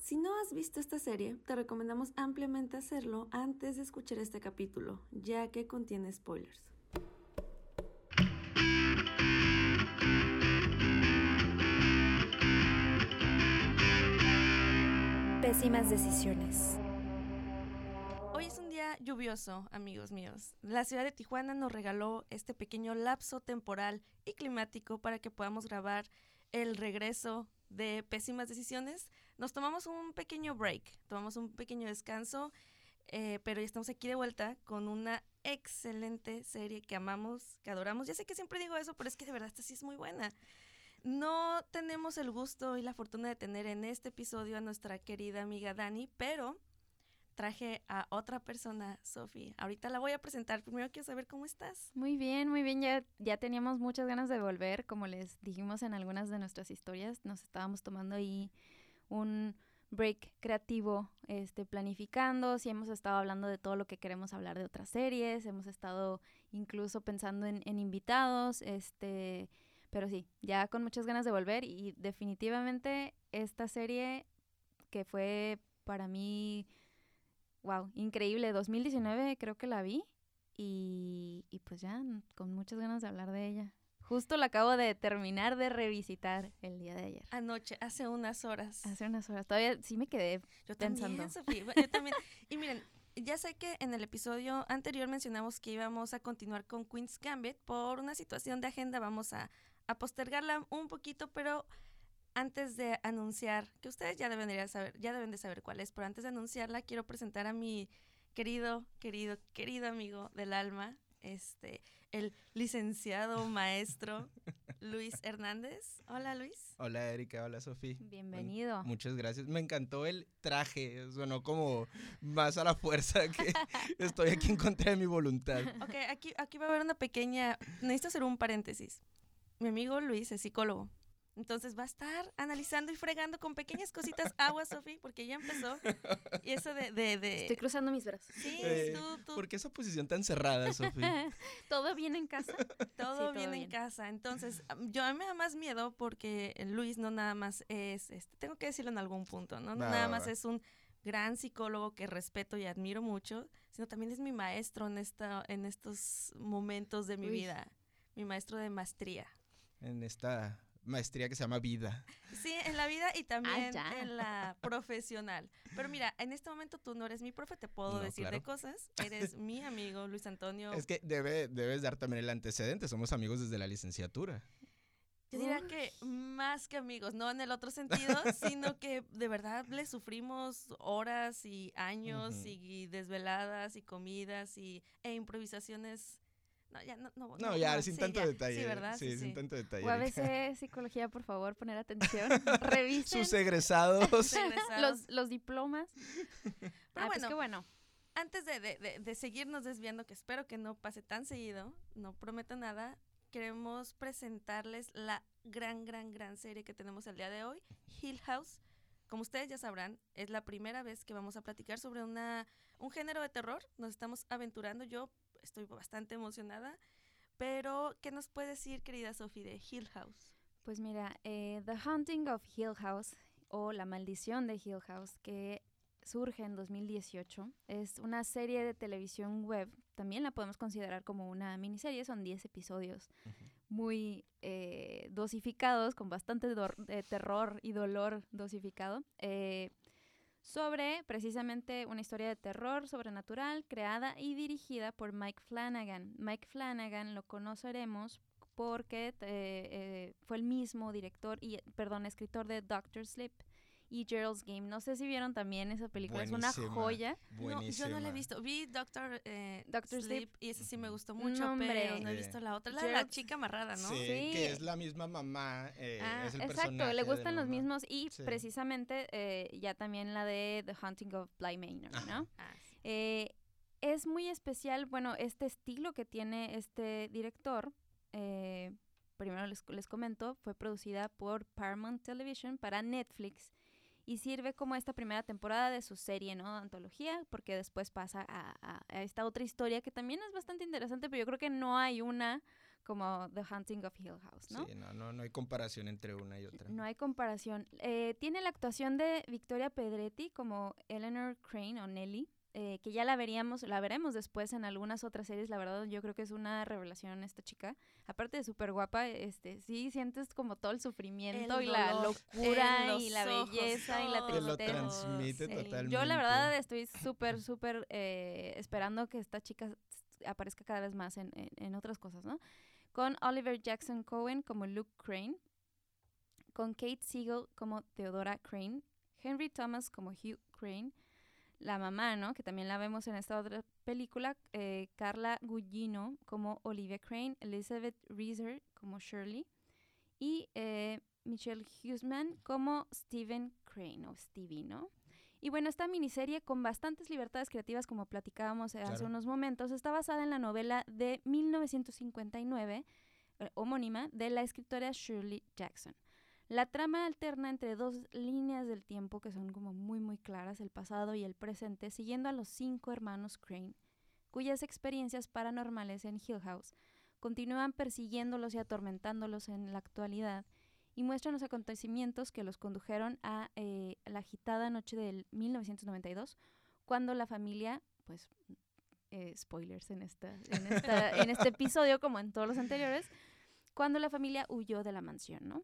Si no has visto esta serie, te recomendamos ampliamente hacerlo antes de escuchar este capítulo, ya que contiene spoilers. Pésimas decisiones. Hoy es un día lluvioso, amigos míos. La ciudad de Tijuana nos regaló este pequeño lapso temporal y climático para que podamos grabar el regreso de pésimas decisiones, nos tomamos un pequeño break, tomamos un pequeño descanso, eh, pero ya estamos aquí de vuelta con una excelente serie que amamos, que adoramos. Ya sé que siempre digo eso, pero es que de verdad esta sí es muy buena. No tenemos el gusto y la fortuna de tener en este episodio a nuestra querida amiga Dani, pero traje a otra persona, Sofi. Ahorita la voy a presentar. Primero quiero saber cómo estás. Muy bien, muy bien. Ya, ya teníamos muchas ganas de volver. Como les dijimos en algunas de nuestras historias, nos estábamos tomando ahí un break creativo, este, planificando, si hemos estado hablando de todo lo que queremos hablar de otras series, hemos estado incluso pensando en, en invitados, este, pero sí, ya con muchas ganas de volver y definitivamente esta serie que fue para mí wow, increíble. 2019 creo que la vi y, y pues ya con muchas ganas de hablar de ella. Justo la acabo de terminar de revisitar el día de ayer. Anoche, hace unas horas. Hace unas horas. Todavía sí me quedé yo pensando. También, Sofía, yo también. Y miren, ya sé que en el episodio anterior mencionamos que íbamos a continuar con Queen's Gambit. Por una situación de agenda vamos a, a postergarla un poquito, pero antes de anunciar, que ustedes ya deben saber, ya deben de saber cuál es, pero antes de anunciarla quiero presentar a mi querido, querido, querido amigo del alma, este, el licenciado maestro Luis Hernández. Hola Luis. Hola Erika, hola Sofía. Bienvenido. muchas gracias. Me encantó el traje, sonó como más a la fuerza que estoy aquí en contra de mi voluntad. Ok, aquí, aquí va a haber una pequeña, necesito hacer un paréntesis. Mi amigo Luis es psicólogo. Entonces va a estar analizando y fregando con pequeñas cositas agua, Sofi, porque ya empezó. Y eso de, de, Estoy cruzando mis brazos. Sí, tú, tú. ¿Por qué esa posición tan cerrada, Sofi? ¿Todo bien en casa? Todo, bien, en casa. Entonces, yo a mí me da más miedo porque Luis no nada más es, este, tengo que decirlo en algún punto, ¿no? No nada más es un gran psicólogo que respeto y admiro mucho, sino también es mi maestro en, esta, en estos momentos de mi vida. Mi maestro de maestría. En esta maestría que se llama vida. Sí, en la vida y también en la profesional. Pero mira, en este momento tú no eres mi profe, te puedo decir de cosas. Eres mi amigo Luis Antonio. Es que debe, debes dar también el antecedente, somos amigos desde la licenciatura. Yo diría que más que amigos, no en el otro sentido, sino que de verdad le sufrimos horas y años y desveladas y comidas y, e improvisaciones no, ya, no, no, no, ya, sin tanto detalle. Sí, ¿verdad? Sí, sin tanto detalle. UABC Psicología, por favor, poner atención. Revisen. Sus egresados. los, los diplomas. Pero ah, pues bueno, bueno. Antes de, de, de, seguirnos desviando, que espero que no pase tan seguido, no prometo nada, queremos presentarles la gran, gran, gran serie que tenemos el día de hoy, Hill House. Como ustedes ya sabrán, es la primera vez que vamos a platicar sobre una, un género de terror. Nos estamos aventurando. Yo estoy bastante emocionada. Pero, ¿qué nos puede decir, querida Sophie, de Hill House? Pues mira, eh, The Haunting of Hill House o La Maldición de Hill House, que surge en 2018, es una serie de televisión web. También la podemos considerar como una miniserie, son 10 episodios muy eh, dosificados, con bastante de terror y dolor dosificado. Eh, sobre precisamente una historia de terror sobrenatural creada y dirigida por Mike Flanagan. Mike Flanagan lo conoceremos porque eh, eh, fue el mismo director y, perdón, escritor de Doctor Sleep y Gerald's Game. No sé si vieron también esa película, es una joya. No, yo no la he visto. Vi Doctor, eh, Doctor Sleep, y ese sí me gustó mucho, pero no he visto la otra. La de la chica amarrada, ¿no? Sí, que es la misma mamá. Eh, ah, es el exacto, le gustan los mismos y precisamente eh, ya también la de The Hunting of Bly Manor, ¿no? Ah, eh, es muy especial, bueno, este estilo que tiene este director. primero les, les comento, fue producida por Paramount Television para Netflix y sirve como esta primera temporada de su serie, ¿no? Antología, porque después pasa a, esta otra historia que también es bastante interesante, pero yo creo que no hay una como The Hunting of Hill House, ¿no? Sí, no, no, no hay comparación entre una y otra. No hay comparación. Eh, tiene la actuación de Victoria Pedretti como Eleanor Crane o Nelly, eh, que ya la veríamos, la veremos después en algunas otras series. La verdad, yo creo que es una revelación esta chica. Aparte de súper guapa, este, sí sientes como todo el sufrimiento y la locura y la belleza y la Te lo tristeza. transmite Sí. totalmente. Yo la verdad estoy súper, súper eh, esperando que esta chica aparezca cada vez más en, en- en otras cosas, ¿no? Con Oliver Jackson Cohen como Luke Crane, con Kate Siegel como Theodora Crane, Henry Thomas como Hugh Crane, la mamá, ¿no? Que también la vemos en esta otra película, eh, Carla Gugino como Olivia Crane, Elizabeth Reeser como Shirley y eh, Michelle Huseman como Stephen Crane o Stevie, ¿no? Y bueno, esta miniserie con bastantes libertades creativas, como platicábamos eh, hace unos momentos, está basada en la novela de 1959, eh, homónima, de la escritora Shirley Jackson. La trama alterna entre dos líneas del tiempo que son como muy muy claras, el pasado y el presente, siguiendo a los cinco hermanos Crane, cuyas experiencias paranormales en Hill House continúan persiguiéndolos y atormentándolos en la actualidad y muestran los acontecimientos que los condujeron a eh, la agitada noche del 1992, cuando la familia, pues, eh, spoilers en, esta, en, esta- en este episodio, como en todos los anteriores, cuando la familia huyó de la mansión, ¿no?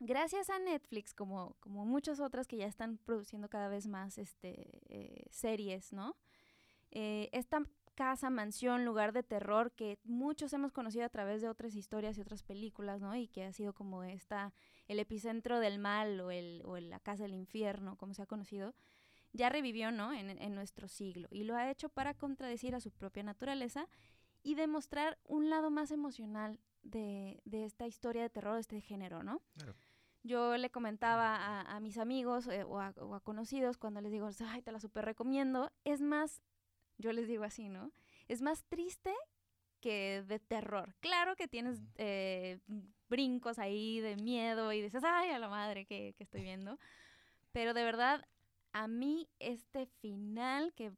Gracias a Netflix, como, como muchas otras que ya están produciendo cada vez más este, eh, series, ¿no? Eh, esta casa, mansión, lugar de terror que muchos hemos conocido a través de otras historias y otras películas, ¿no? Y que ha sido como esta, el epicentro del mal o, el, o la casa del infierno, como se ha conocido, ya revivió, ¿no? En, en nuestro siglo. Y lo ha hecho para contradecir a su propia naturaleza y demostrar un lado más emocional de, de esta historia de terror, de este género, ¿no? Claro. Yo le comentaba a, a mis amigos eh, o, a, o a conocidos cuando les digo, ay, te la super recomiendo, es más, yo les digo así, ¿no? Es más triste que de terror. Claro que tienes eh, brincos ahí de miedo y dices, ay, a la madre que, que estoy viendo. Pero de verdad, a mí este final, que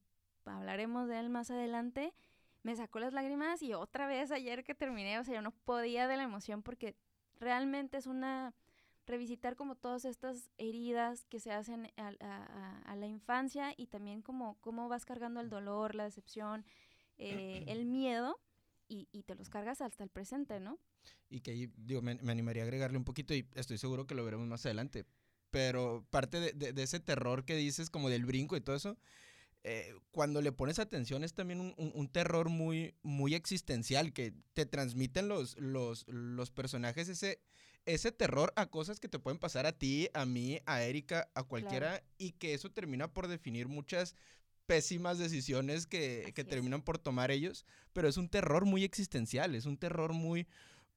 hablaremos de él más adelante, me sacó las lágrimas y otra vez ayer que terminé, o sea, yo no podía de la emoción porque realmente es una revisitar como todas estas heridas que se hacen a, a- a- la infancia y también como cómo vas cargando el dolor, la decepción, eh, el miedo y, y te los cargas hasta el presente, ¿no? Y que ahí, digo, me, me animaría a agregarle un poquito y estoy seguro que lo veremos más adelante. Pero parte de, de- de ese terror que dices, como del brinco y todo eso, eh, cuando le pones atención es también un, un- un terror muy, muy existencial que te transmiten los, los, los personajes ese, ese terror a cosas que te pueden pasar a ti, a mí, a Erika, a cualquiera, y que eso termina por definir muchas pésimas decisiones que, que terminan por tomar ellos, pero es un terror muy existencial, es un terror muy,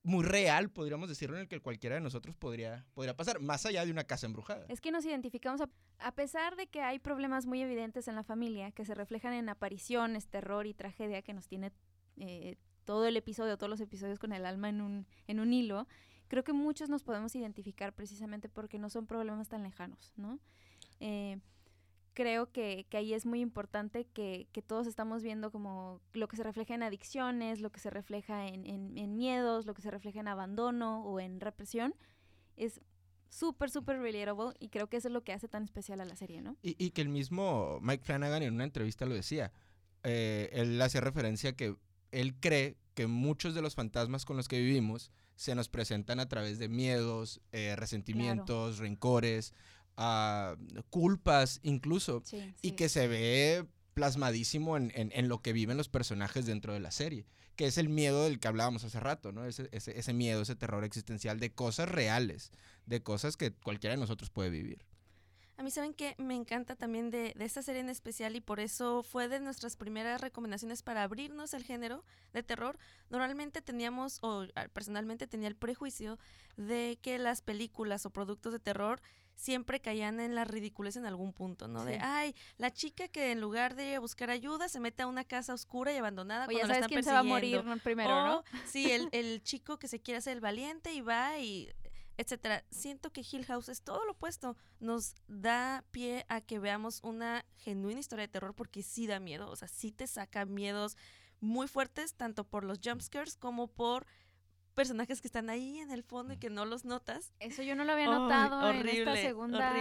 muy real, podríamos decirlo, en el que cualquiera de nosotros podría, podría pasar, más allá de una casa embrujada. Es que nos identificamos, a, a pesar de que hay problemas muy evidentes en la familia que se reflejan en apariciones, terror y tragedia que nos tiene eh, todo el episodio, todos los episodios con el alma en un, en un hilo, creo que muchos nos podemos identificar precisamente porque no son problemas tan lejanos, ¿no? Eh, creo que, que ahí es muy importante que, que todos estamos viendo como lo que se refleja en adicciones, lo que se refleja en, en- en miedos, lo que se refleja en abandono o en represión, es súper, súper relatable y creo que eso es lo que hace tan especial a la serie, ¿no? Y, y que el mismo Mike Flanagan en una entrevista lo decía. Eh, él hacía referencia que él cree que muchos de los fantasmas con los que vivimos se nos presentan a través de miedos, eh, resentimientos, rencores, ah, culpas incluso, Sí, y que se ve plasmadísimo en, en- en lo que viven los personajes dentro de la serie, que es el miedo del que hablábamos hace rato, ¿no? Ese, ese, ese miedo, ese terror existencial de cosas reales, de cosas que cualquiera de nosotros puede vivir. A mí saben que me encanta también de, de esta serie en especial y por eso fue de nuestras primeras recomendaciones para abrirnos al género de terror. Normalmente teníamos, o ah, personalmente tenía el prejuicio de que las películas o productos de terror siempre caían en la ridiculez en algún punto, ¿no? De, ay, la chica que en lugar de buscar ayuda se mete a una casa oscura y abandonada O ya cuando la sabes están quién se va a morir ¿no? primero, ¿no? O, Sí, el, el chico que se quiere hacer el valiente y va y etcétera. Siento que Hill House es todo lo opuesto. Nos da pie a que veamos una genuina historia de terror porque sí da miedo. O sea, sí te saca miedos muy fuertes, tanto por los jumpscares como por personajes que están ahí en el fondo y que no los notas. Eso yo no lo había notado en esta segunda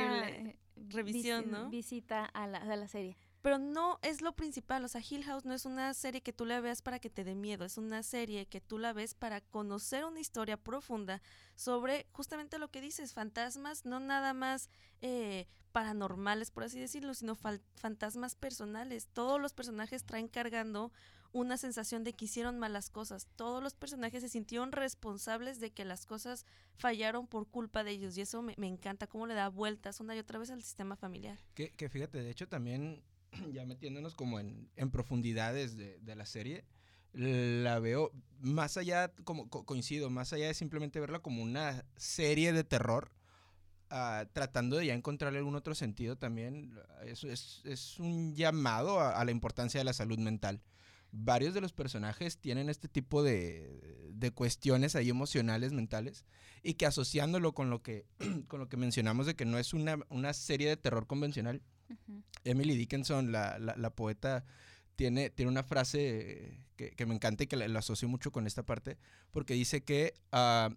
Revisión, visi- ¿no? visita a la, a la serie. Pero no es lo principal, o sea, Hill House no es una serie que tú la veas para que te dé miedo, es una serie que tú la ves para conocer una historia profunda sobre justamente lo que dices, fantasmas, no nada más eh, paranormales, por así decirlo, sino fantasmas personales. Todos los personajes traen cargando una sensación de que hicieron malas cosas. Todos los personajes se sintieron responsables de que las cosas fallaron por culpa de ellos y eso me, me encanta, cómo le da vueltas una y otra vez al sistema familiar. Que, que fíjate, de hecho también, ya metiéndonos como en, en profundidades de, de la serie, la veo más allá, como co- coincido, más allá de simplemente verla como una serie de terror, ah, tratando de ya encontrarle algún otro sentido también, es, es, es un llamado a, a la importancia de la salud mental. Varios de los personajes tienen este tipo de, de cuestiones ahí emocionales, mentales, y que asociándolo con lo que, con lo que mencionamos de que no es una, una serie de terror convencional, Emily Dickinson, la, la- la poeta, tiene, tiene una frase que, que me encanta y que la, la asocio mucho con esta parte, porque dice que ah,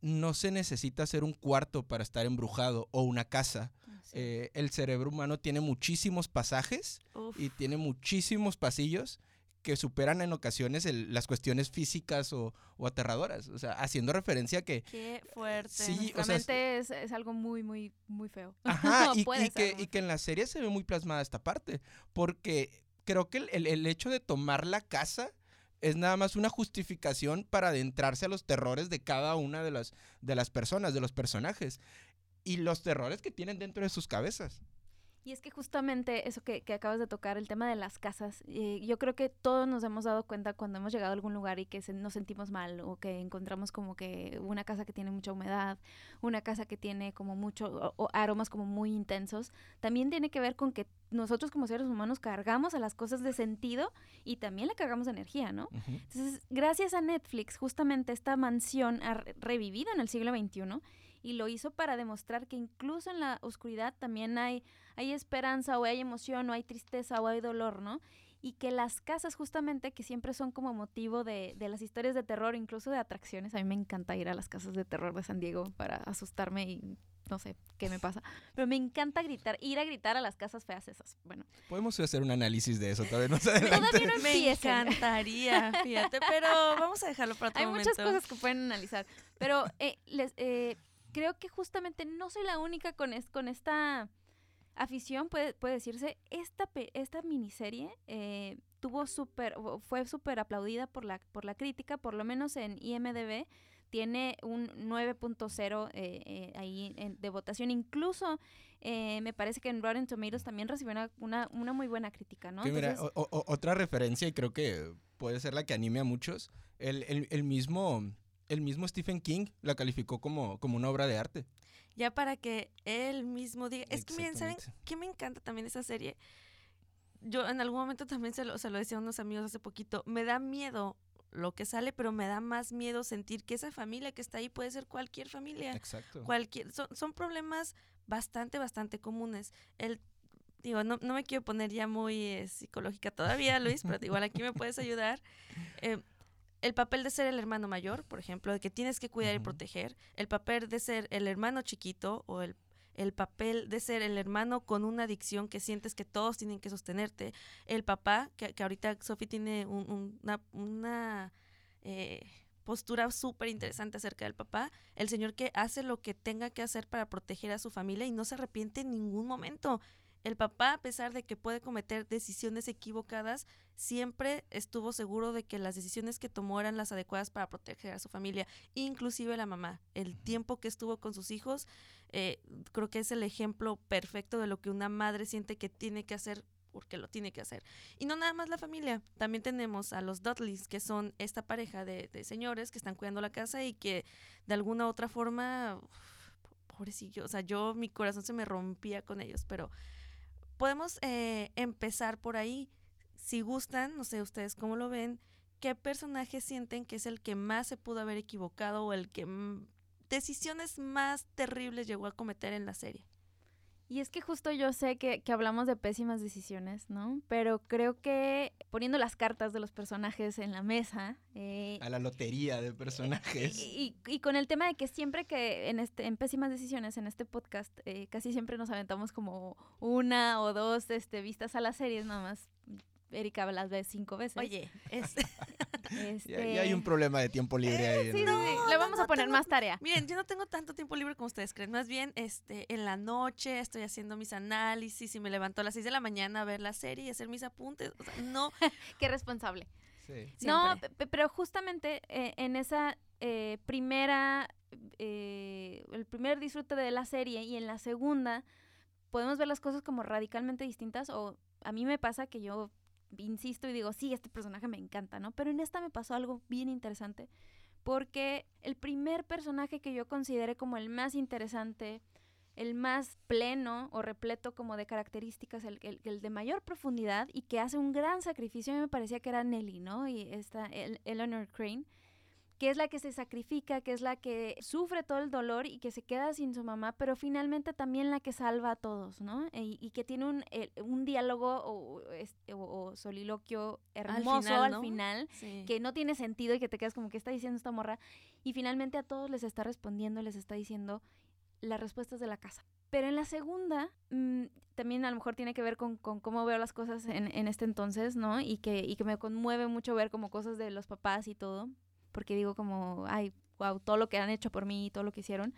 no se necesita hacer un cuarto para estar embrujado o una casa. Eh, el cerebro humano tiene muchísimos pasajes Uf. y tiene muchísimos pasillos que superan en ocasiones el- las cuestiones físicas o, o aterradoras. O sea, haciendo referencia a que Qué fuerte. Sí, o sea, es, es algo muy, muy, muy feo. Ajá, y, y que, y que en la serie se ve muy plasmada esta parte, porque creo que el, el- el hecho de tomar la casa es nada más una justificación para adentrarse a los terrores de cada una de las, de las personas, de los personajes, y los terrores que tienen dentro de sus cabezas. Y es que justamente eso que, que acabas de tocar, el tema de las casas, eh, yo creo que todos nos hemos dado cuenta cuando hemos llegado a algún lugar y que se- nos sentimos mal o que encontramos como que una casa que tiene mucha humedad, una casa que tiene como mucho o- o aromas como muy intensos, también tiene que ver con que nosotros como seres humanos cargamos a las cosas de sentido y también le cargamos energía, ¿no? Entonces, gracias a Netflix, justamente esta mansión ha re- revivido en el siglo XXI y lo hizo para demostrar que incluso en la oscuridad también hay, hay esperanza o hay emoción o hay tristeza o hay dolor, ¿no? Y que las casas justamente, que siempre son como motivo de, de las historias de terror, incluso de atracciones, a mí me encanta ir a las casas de terror de San Diego para asustarme y no sé qué me pasa, pero me encanta gritar, ir a gritar a las casas feas esas. Bueno, Podemos hacer un análisis de eso todavía más adelante. todavía no Me encantaría, fíjate, pero vamos a dejarlo para otro Hay momento. muchas cosas que pueden analizar, pero eh, les, eh, creo que justamente no soy la única con, es- con esta afición, puede, puede decirse. Esta, esta miniserie eh, tuvo súper, o- fue súper aplaudida por la, por la crítica, por lo menos en IMDB. Tiene un 9.0 eh, eh, ahí en- de votación. Incluso eh, me parece que en Rotten Tomatoes también recibió una, una, una muy buena crítica, ¿no? Que mira, Entonces- o- o- otra referencia, y creo que puede ser la que anime a muchos, el, el- el mismo, el mismo Stephen King la calificó como, como una obra de arte. Ya para que él mismo diga. Es que miren, ¿saben qué me encanta también esa serie? Yo en algún momento también se lo, se lo decía a unos amigos hace poquito. Me da miedo lo que sale, pero me da más miedo sentir que esa familia que está ahí puede ser cualquier familia. Exacto. Cualquier, son, son problemas bastante, bastante comunes. El, digo, no, no me quiero poner ya muy eh, psicológica todavía, Luis, pero igual aquí me puedes ayudar. Eh, el papel de ser el hermano mayor, por ejemplo, de que tienes que cuidar y proteger. El papel de ser el hermano chiquito o el, el papel de ser el hermano con una adicción que sientes que todos tienen que sostenerte. El papá, que, que ahorita Sophie tiene un- un- una, una eh, postura súper interesante acerca del papá. El señor que hace lo que tenga que hacer para proteger a su familia y no se arrepiente en ningún momento. El papá, a pesar de que puede cometer decisiones equivocadas, siempre estuvo seguro de que las decisiones que tomó eran las adecuadas para proteger a su familia, inclusive la mamá. El tiempo que estuvo con sus hijos, eh, creo que es el ejemplo perfecto de lo que una madre siente que tiene que hacer porque lo tiene que hacer. Y no nada más la familia, también tenemos a los Dudleys, que son esta pareja de, de señores que están cuidando la casa y que de alguna u otra forma, uf, pobrecillo, o sea, yo mi corazón se me rompía con ellos, pero podemos eh, empezar por ahí. Si gustan, no sé ustedes cómo lo ven, ¿qué personaje sienten que es el que más se pudo haber equivocado o el que decisiones más terribles llegó a cometer en la serie? Y es que justo yo sé que, que, hablamos de pésimas decisiones, ¿no? Pero creo que poniendo las cartas de los personajes en la mesa... Eh, a la lotería de personajes. Y, y, con el tema de que siempre que en, este, en pésimas decisiones, en este podcast, eh, casi siempre nos aventamos como una o dos este, vistas a las series, nada más Erika las ve cinco veces. Oye, es... este... ya, hay un problema de tiempo libre ahí. Sí, no, le vamos a poner más tarea. Miren, yo no tengo tanto tiempo libre como ustedes creen. Más bien, este, en la noche estoy haciendo mis análisis y me levanto a las 6 de la mañana a ver la serie y hacer mis apuntes. O sea, no. Qué responsable. Sí. No, pero justamente eh, en esa eh, primera, eh, el primer disfrute de la serie y en la segunda podemos ver las cosas como radicalmente distintas o a mí me pasa que yo insisto y digo, sí, este personaje me encanta, ¿no? Pero en esta me pasó algo bien interesante, porque el primer personaje que yo consideré como el más interesante, el más pleno o repleto como de características, el, el, de mayor profundidad y que hace un gran sacrificio, a mí me parecía que era Nelly, ¿no? Y esta Eleanor Crane que es la que se sacrifica, que es la que sufre todo el dolor y que se queda sin su mamá, pero finalmente también la que salva a todos, ¿no? Y, que tiene un, un diálogo o, o, soliloquio hermoso al final, que no tiene sentido y que te quedas como que está diciendo esta morra, y finalmente a todos les está respondiendo, les está diciendo las respuestas de la casa. Pero en la segunda, mm, también a lo mejor tiene que ver con, con cómo veo las cosas en, en, este entonces, ¿no? Y que, y que me conmueve mucho ver como cosas de los papás y todo porque digo como, ay, wow, todo lo que han hecho por mí, todo lo que hicieron.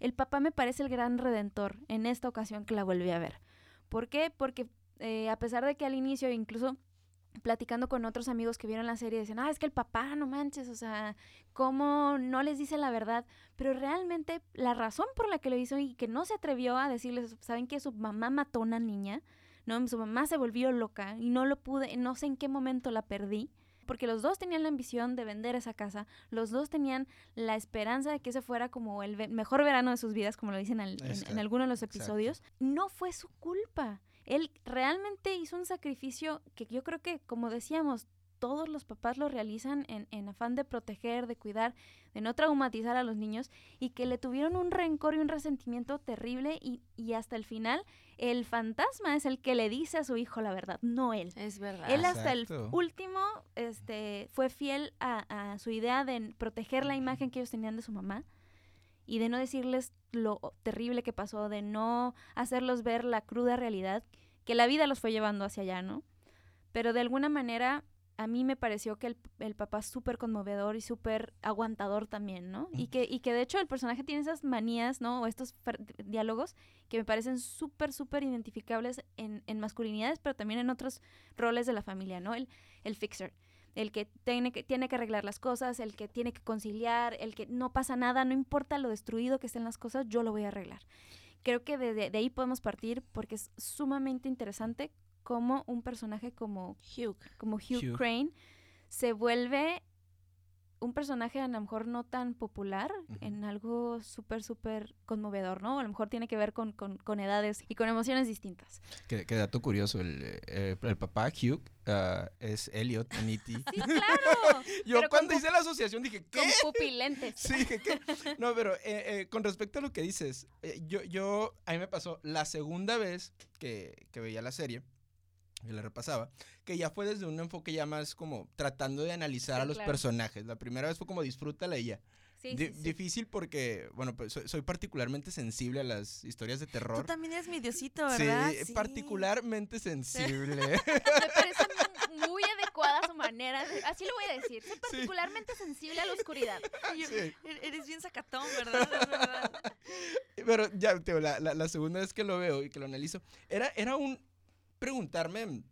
El papá me parece el gran redentor en esta ocasión que la volví a ver. ¿Por qué? Porque eh, a pesar de que al inicio, incluso platicando con otros amigos que vieron la serie, decían, ah, es que el papá, no manches, o sea, ¿cómo no les dice la verdad? Pero realmente la razón por la que lo hizo y que no se atrevió a decirles, ¿saben que su mamá mató a una niña? ¿No? Su mamá se volvió loca y no lo pude, no sé en qué momento la perdí porque los dos tenían la ambición de vender esa casa, los dos tenían la esperanza de que ese fuera como el mejor verano de sus vidas, como lo dicen en, en, algunos de los episodios. No fue su culpa. Él realmente hizo un sacrificio que yo creo que, como decíamos, todos los papás lo realizan en, en, afán de proteger, de cuidar, de no traumatizar a los niños y que le tuvieron un rencor y un resentimiento terrible y, y, hasta el final el fantasma es el que le dice a su hijo la verdad, no él. Es verdad. Él hasta el último este, fue fiel a, a su idea de proteger la imagen que ellos tenían de su mamá y de no decirles lo terrible que pasó, de no hacerlos ver la cruda realidad que la vida los fue llevando hacia allá, ¿no? Pero de alguna manera a mí me pareció que el, el papá súper conmovedor y súper aguantador también, ¿no? Y que, y que de hecho el personaje tiene esas manías, ¿no? O estos diálogos que me parecen súper, súper identificables en, en, masculinidades, pero también en otros roles de la familia, ¿no? El, el fixer, el que tiene, que tiene que arreglar las cosas, el que tiene que conciliar, el que no pasa nada, no importa lo destruido que estén las cosas, yo lo voy a arreglar. Creo que de, de ahí podemos partir porque es sumamente interesante cómo un personaje como Hugh, como Hugh, Crane se vuelve un personaje a lo mejor no tan popular en algo súper, súper conmovedor, ¿no? A lo mejor tiene que ver con, con, edades y con emociones distintas. Qué, dato curioso, el, eh, el papá Hugh uh, es Elliot Nitti. Sí, claro. Yo cuando hice la asociación dije, ¿qué? Con pupilentes. Sí, ¿qué? No, pero eh, eh, con respecto a lo que dices, yo, yo, a mí me pasó la segunda vez que, que veía la serie, que la repasaba, que ya fue desde un enfoque ya más como tratando de analizar a los personajes. La primera vez fue como disfrútala y ya. Sí, Difícil porque, bueno, pues soy, particularmente sensible a las historias de terror. Tú también eres mi diosito, ¿verdad? Sí, particularmente sensible. Me parece muy adecuada su manera, así lo voy a decir. Soy particularmente sensible a la oscuridad. E-, eres bien sacatón, ¿verdad? Pero ya, tío, la, la, la, segunda vez que lo veo y que lo analizo, era, era un, preguntarme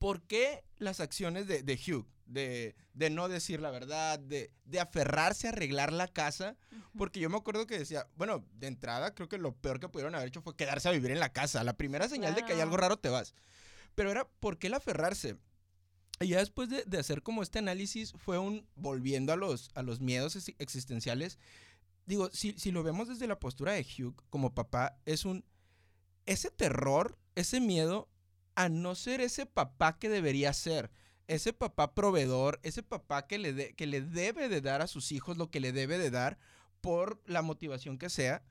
por qué las acciones de, Hugh, de, no decir la verdad, de, aferrarse a arreglar la casa, porque yo me acuerdo que decía, bueno, de entrada creo que lo peor que pudieron haber hecho fue quedarse a vivir en la casa, la primera señal de que hay algo raro te vas, pero era, ¿por qué el aferrarse? Y ya después de, hacer como este análisis fue un, volviendo a los, a los miedos existenciales, digo, si, si lo vemos desde la postura de Hugh como papá, es un, ese terror, ese miedo a no ser ese papá que debería ser. Ese papá proveedor, ese papá que le, que le debe de dar a sus hijos lo que le debe de dar por la motivación que sea.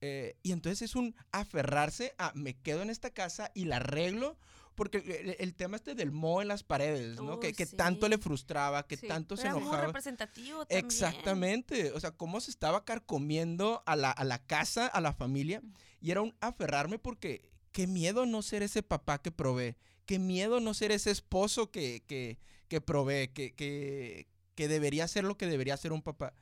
Eh, y entonces es un aferrarse a me quedo en esta casa y la arreglo. Porque el, el tema este del mo en las paredes, ¿no? que, que tanto le frustraba, que Sí, tanto se Era muy enojaba. representativo también. Exactamente. O sea, cómo se estaba carcomiendo a la, a la casa, a la familia. Y era un aferrarme porque qué miedo no ser ese papá que provee. Qué miedo no ser ese esposo que, que, que provee, que, que, que debería ser lo que debería ser un papá.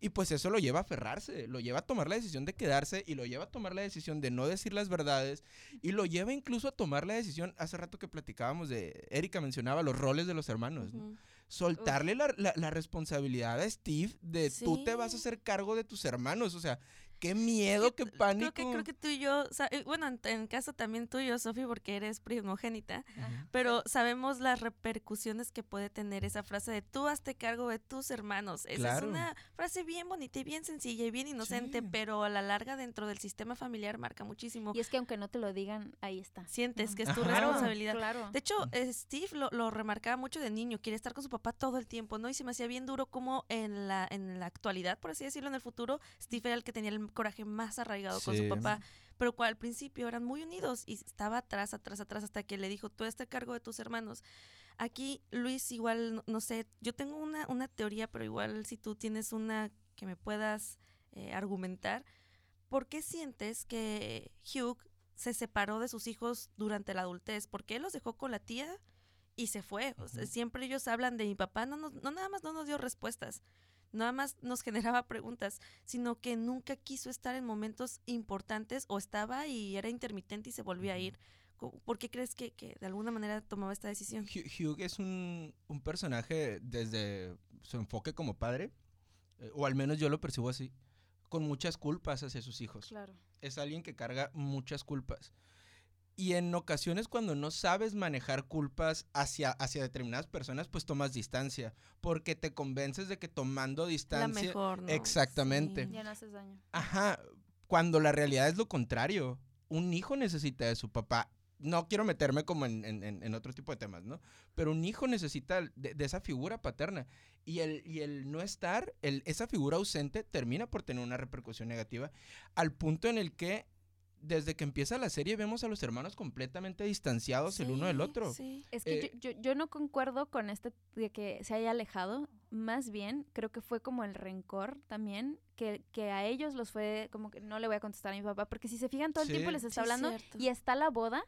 Y pues eso lo lleva a aferrarse, lo lleva a tomar la decisión de quedarse y lo lleva a tomar la decisión de no decir las verdades y lo lleva incluso a tomar la decisión, hace rato que platicábamos de, Erika mencionaba los roles de los hermanos, ¿no? Soltarle la, la- la responsabilidad a Steve de tú te vas a hacer cargo de tus hermanos. O sea, qué miedo, qué pánico. Creo que, creo que tú y yo, eh, bueno, en, en caso también tú y yo, Sofi, porque eres primogénita, pero sabemos las repercusiones que puede tener esa frase de tú hazte cargo de tus hermanos. Esa Claro. es una frase bien bonita y bien sencilla y bien inocente, Sí. pero a la larga dentro del sistema familiar marca muchísimo. Y es que aunque no te lo digan, ahí está. Sientes que es tu Ajá. responsabilidad. Claro. De hecho, eh, Steve lo, lo remarcaba mucho de niño, quiere estar con su papá todo el tiempo, ¿no? Y se me hacía bien duro como en la, en la actualidad, por así decirlo, en el futuro, Steve era el que tenía el coraje más arraigado con su papá, pero cual al principio eran muy unidos y estaba atrás, atrás, atrás, hasta que le dijo, tú estás a cargo de tus hermanos. Aquí, Luis, igual, no, no sé, yo tengo una, una teoría, pero igual si tú tienes una que me puedas eh, argumentar, ¿por qué sientes que Hugh se separó de sus hijos durante la adultez? ¿Por qué los dejó con la tía y se fue? O sea, Ujú. siempre ellos hablan de mi papá, no, nos- no nada más no nos dio respuestas, nada más nos generaba preguntas, sino que nunca quiso estar en momentos importantes o estaba y era intermitente y se volvía a ir. ¿Por qué crees que, que de alguna manera tomaba esta decisión? Hugh, Hugh es un, un personaje desde su enfoque como padre, eh, o al menos yo lo percibo así, con muchas culpas hacia sus hijos. Claro. Es alguien que carga muchas culpas. Y en ocasiones cuando no sabes manejar culpas hacia, hacia determinadas personas, pues tomas distancia, porque te convences de que tomando La distancia... mejor, ¿no? exactamente. Sí. Ya no haces daño. Ajá, cuando la realidad es lo contrario. Un hijo necesita de su papá. No quiero meterme como en, en- en- en otro tipo de temas, ¿no? Pero un hijo necesita de, de esa figura paterna. Y el, y el no estar, el, esa figura ausente termina por tener una repercusión negativa al punto en el que desde que empieza la serie vemos a los hermanos completamente distanciados el uno del otro. sí. Es que Eh, yo, yo, yo no concuerdo con este de que se haya alejado. Más bien, creo que fue como el rencor también, que, que a ellos los fue como que no le voy a contestar a mi papá, porque si se fijan todo el tiempo les está Sí, hablando y está la boda,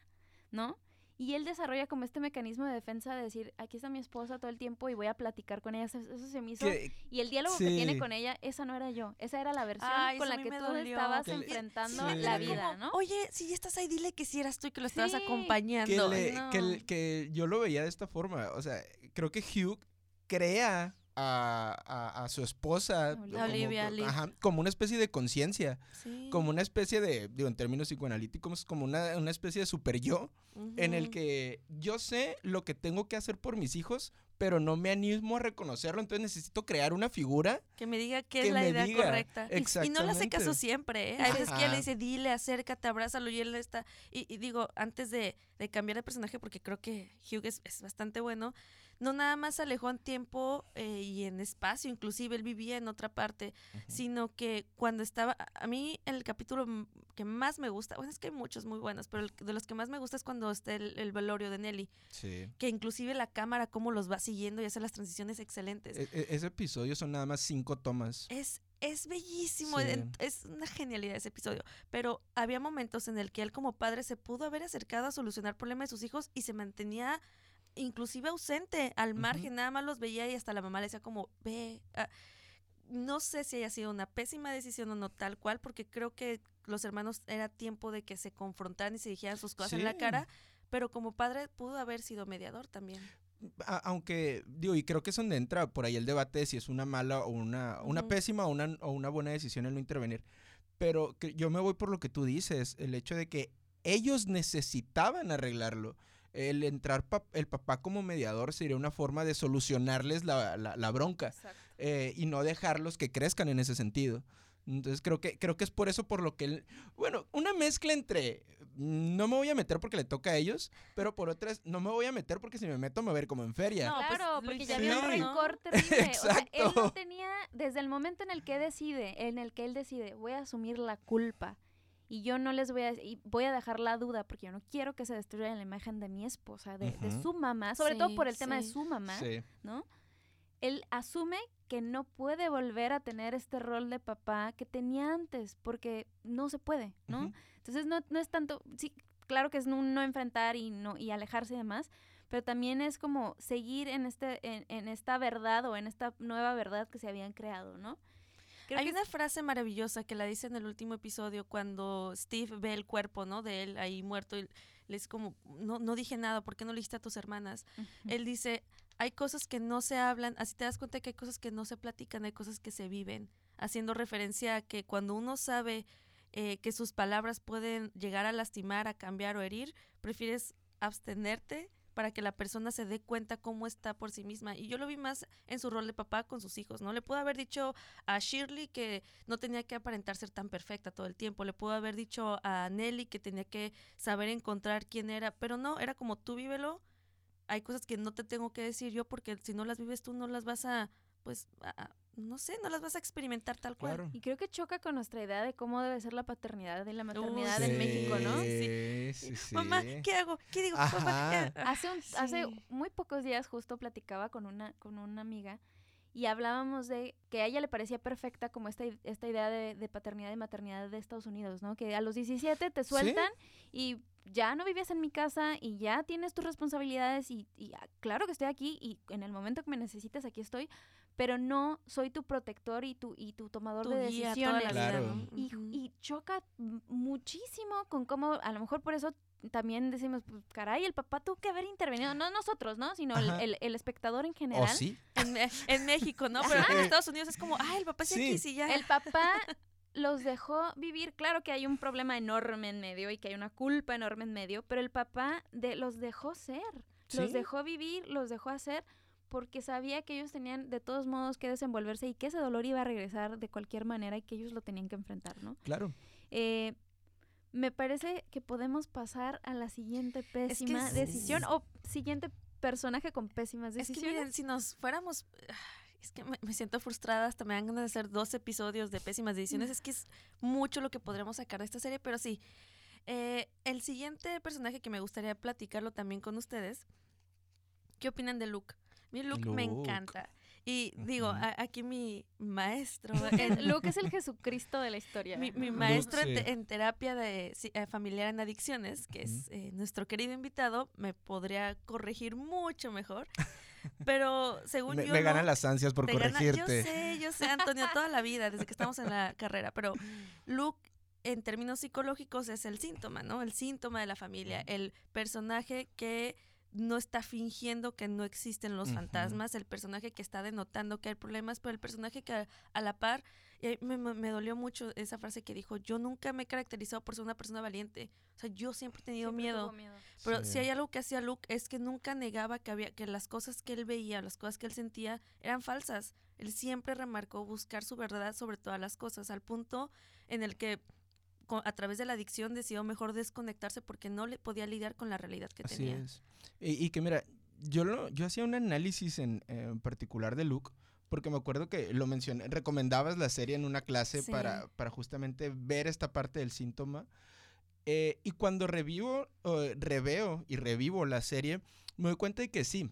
¿no? Y él desarrolla como este mecanismo de defensa de decir, aquí está mi esposa todo el tiempo y voy a platicar con ella. Eso, eso se me hizo. Y el diálogo que tiene Sí. con ella, esa no era yo. Esa era la versión Ay, con la que tú dolió. estabas Que le- enfrentando Sí. la vida, Como, ¿no? Oye, si ya estás ahí, dile que si eras tú y que lo estabas Sí. acompañando. que, le- no. que el- que yo lo veía de esta forma. O sea, creo que Hugh crea a, a- a su esposa Olivia. como- Olivia, ajá, como una especie de conciencia, Sí. como una especie de, digo, en términos psicoanalíticos, como una, una especie de super yo, en el que yo sé lo que tengo que hacer por mis hijos, pero no me animo a reconocerlo, entonces necesito crear una figura. Que me diga qué que es la idea diga, correcta. Y- Y no le hace caso siempre, ¿eh? Hay veces que ella le dice, dile, acércate, abrázalo, y él está... Y, y digo, antes de, de cambiar de personaje, porque creo que Hugh es, es bastante bueno, no nada más se alejó en tiempo eh, y en espacio, inclusive él vivía en otra parte, sino que cuando estaba... a- mí el capítulo que más me gusta, bueno, es que hay muchos muy buenos, pero el- de los que más me gusta es cuando está el, el velorio de Nelly, Sí. que inclusive la cámara cómo los va siguiendo y hace las transiciones excelentes. E- e- ese episodio son nada más cinco tomas. Es, es bellísimo, Sí. es una genialidad ese episodio. Pero había momentos en el que él como padre se pudo haber acercado a solucionar problemas de sus hijos y se mantenía inclusive ausente, al margen, nada más los veía y hasta la mamá le decía como, ve. ah". No sé si haya sido una pésima decisión o no tal cual, porque creo que los hermanos era tiempo de que se confrontaran y se dijeran sus cosas en la cara, pero como padre pudo haber sido mediador también. A- aunque, digo, y creo que es donde entra por ahí el debate de si es una mala o una, una pésima o una, o una buena decisión el no intervenir. Pero que yo me voy por lo que tú dices, el hecho de que ellos necesitaban arreglarlo. El entrar pap- el papá como mediador sería una forma de solucionarles la, la- la bronca eh, y no dejarlos que crezcan en ese sentido. Entonces creo que, creo que es por eso por lo que él, bueno, una mezcla entre mm, no me voy a meter porque le toca a ellos, pero por otras no me voy a meter porque si me meto me voy a ver como en feria. No, pues, claro, porque ya había un rencor terrible. O sea, él no Exacto. tenía, desde el momento en el que decide, en el que él decide, voy a asumir la culpa y yo no les voy a y voy a dejar la duda porque yo no quiero que se destruya la imagen de mi esposa, de, de su mamá, sobre todo por el tema de su mamá, Sí. ¿no? Él asume que no puede volver a tener este rol de papá que tenía antes, porque no se puede, ¿no? Entonces no, no es tanto, sí, claro que es no, no enfrentar y no y alejarse y demás, pero también es como seguir en este en, en esta verdad o en esta nueva verdad que se habían creado, ¿no? Creo Hay que una frase maravillosa que la dice en el último episodio cuando Steve ve el cuerpo, ¿no? De él ahí muerto y le es como, no, no dije nada, ¿por qué no le dijiste a tus hermanas? Él dice, hay cosas que no se hablan, así te das cuenta que hay cosas que no se platican, hay cosas que se viven, haciendo referencia a que cuando uno sabe eh, que sus palabras pueden llegar a lastimar, a cambiar o herir, prefieres abstenerte para que la persona se dé cuenta cómo está por sí misma. Y yo lo vi más en su rol de papá con sus hijos, ¿no? Le pudo haber dicho a Shirley que no tenía que aparentar ser tan perfecta todo el tiempo, le pudo haber dicho a Nelly que tenía que saber encontrar quién era, pero no, era como tú vívelo, hay cosas que no te tengo que decir yo porque si no las vives tú no las vas a, pues, a- a- no sé, no las vas a experimentar tal cual. Claro. Y creo que choca con nuestra idea de cómo debe ser la paternidad y la maternidad en México, ¿no? Sí, sí, sí. Mamá, ¿qué hago? ¿Qué digo? Papá, Ajá. ¿qué- Hace, un- hace muy pocos días justo platicaba con una, con una amiga y hablábamos de que a ella le parecía perfecta como esta, esta idea de, de paternidad y maternidad de Estados Unidos, ¿no? Que a los 17 te sueltan y ya no vives en mi casa y ya tienes tus responsabilidades y, y, ah, claro que estoy aquí y en el momento que me necesites aquí estoy, pero no soy tu protector y tu, y tu tomador tu de guía toda la decisiones. vida. Y, y choca muchísimo con cómo, a lo mejor por eso también decimos, pues, caray, el papá tuvo que haber intervenido, no nosotros, ¿no? Sino el, el- el espectador en ¿O general. sí? en, México, ¿no? Pero en Estados Unidos es como, ay, el papá es Sí. X y ya. El papá los dejó vivir, claro que hay un problema enorme en medio y que hay una culpa enorme en medio, pero el papá de, los dejó ser, los dejó vivir, los dejó hacer porque sabía que ellos tenían de todos modos que desenvolverse y que ese dolor iba a regresar de cualquier manera y que ellos lo tenían que enfrentar, ¿no? Claro. Eh, me parece que podemos pasar a la siguiente pésima es- decisión o siguiente personaje con pésimas Es que decisiones. miren, si nos fuéramos, es que me, me siento frustrada, hasta me dan ganas de hacer dos episodios de pésimas decisiones, es que es mucho lo que podremos sacar de esta serie, pero sí. Eh, el siguiente personaje que me gustaría platicarlo también con ustedes, ¿qué opinan de Luke? Mi Luke, me encanta. Y digo, a- aquí mi maestro, Luke es el Jesucristo de la historia. mi, maestro en, sí. te- en terapia de eh, familiar en adicciones, que es eh, nuestro querido invitado, me podría corregir mucho mejor. Pero según Me, yo. me no, ganan las ansias por gana- corregirte. yo sé, yo sé, Antonio, toda la vida, desde que estamos en la carrera. Pero Luke, en términos psicológicos, es el síntoma, ¿no? El síntoma de la familia. El personaje que no está fingiendo que no existen los fantasmas, el personaje que está denotando que hay problemas, pero el personaje que a, a la par, y ahí me, me- me dolió mucho esa frase que dijo, yo nunca me he caracterizado por ser una persona valiente, o sea, yo siempre he tenido Siempre miedo, pero Sí. si hay algo que hacía Luke es que nunca negaba que había que las cosas que él veía, las cosas que él sentía eran falsas. Él siempre remarcó buscar su verdad sobre todas las cosas, al punto en el que a través de la adicción decidió mejor desconectarse porque no le podía lidiar con la realidad que Así tenía. es. Y, y que mira, yo, lo, yo hacía un análisis en, en particular de Luke, porque me acuerdo que lo mencioné, recomendabas la serie en una clase Sí. para, para justamente ver esta parte del síntoma. Eh, y cuando revivo, eh, reveo y revivo la serie, me doy cuenta de que sí,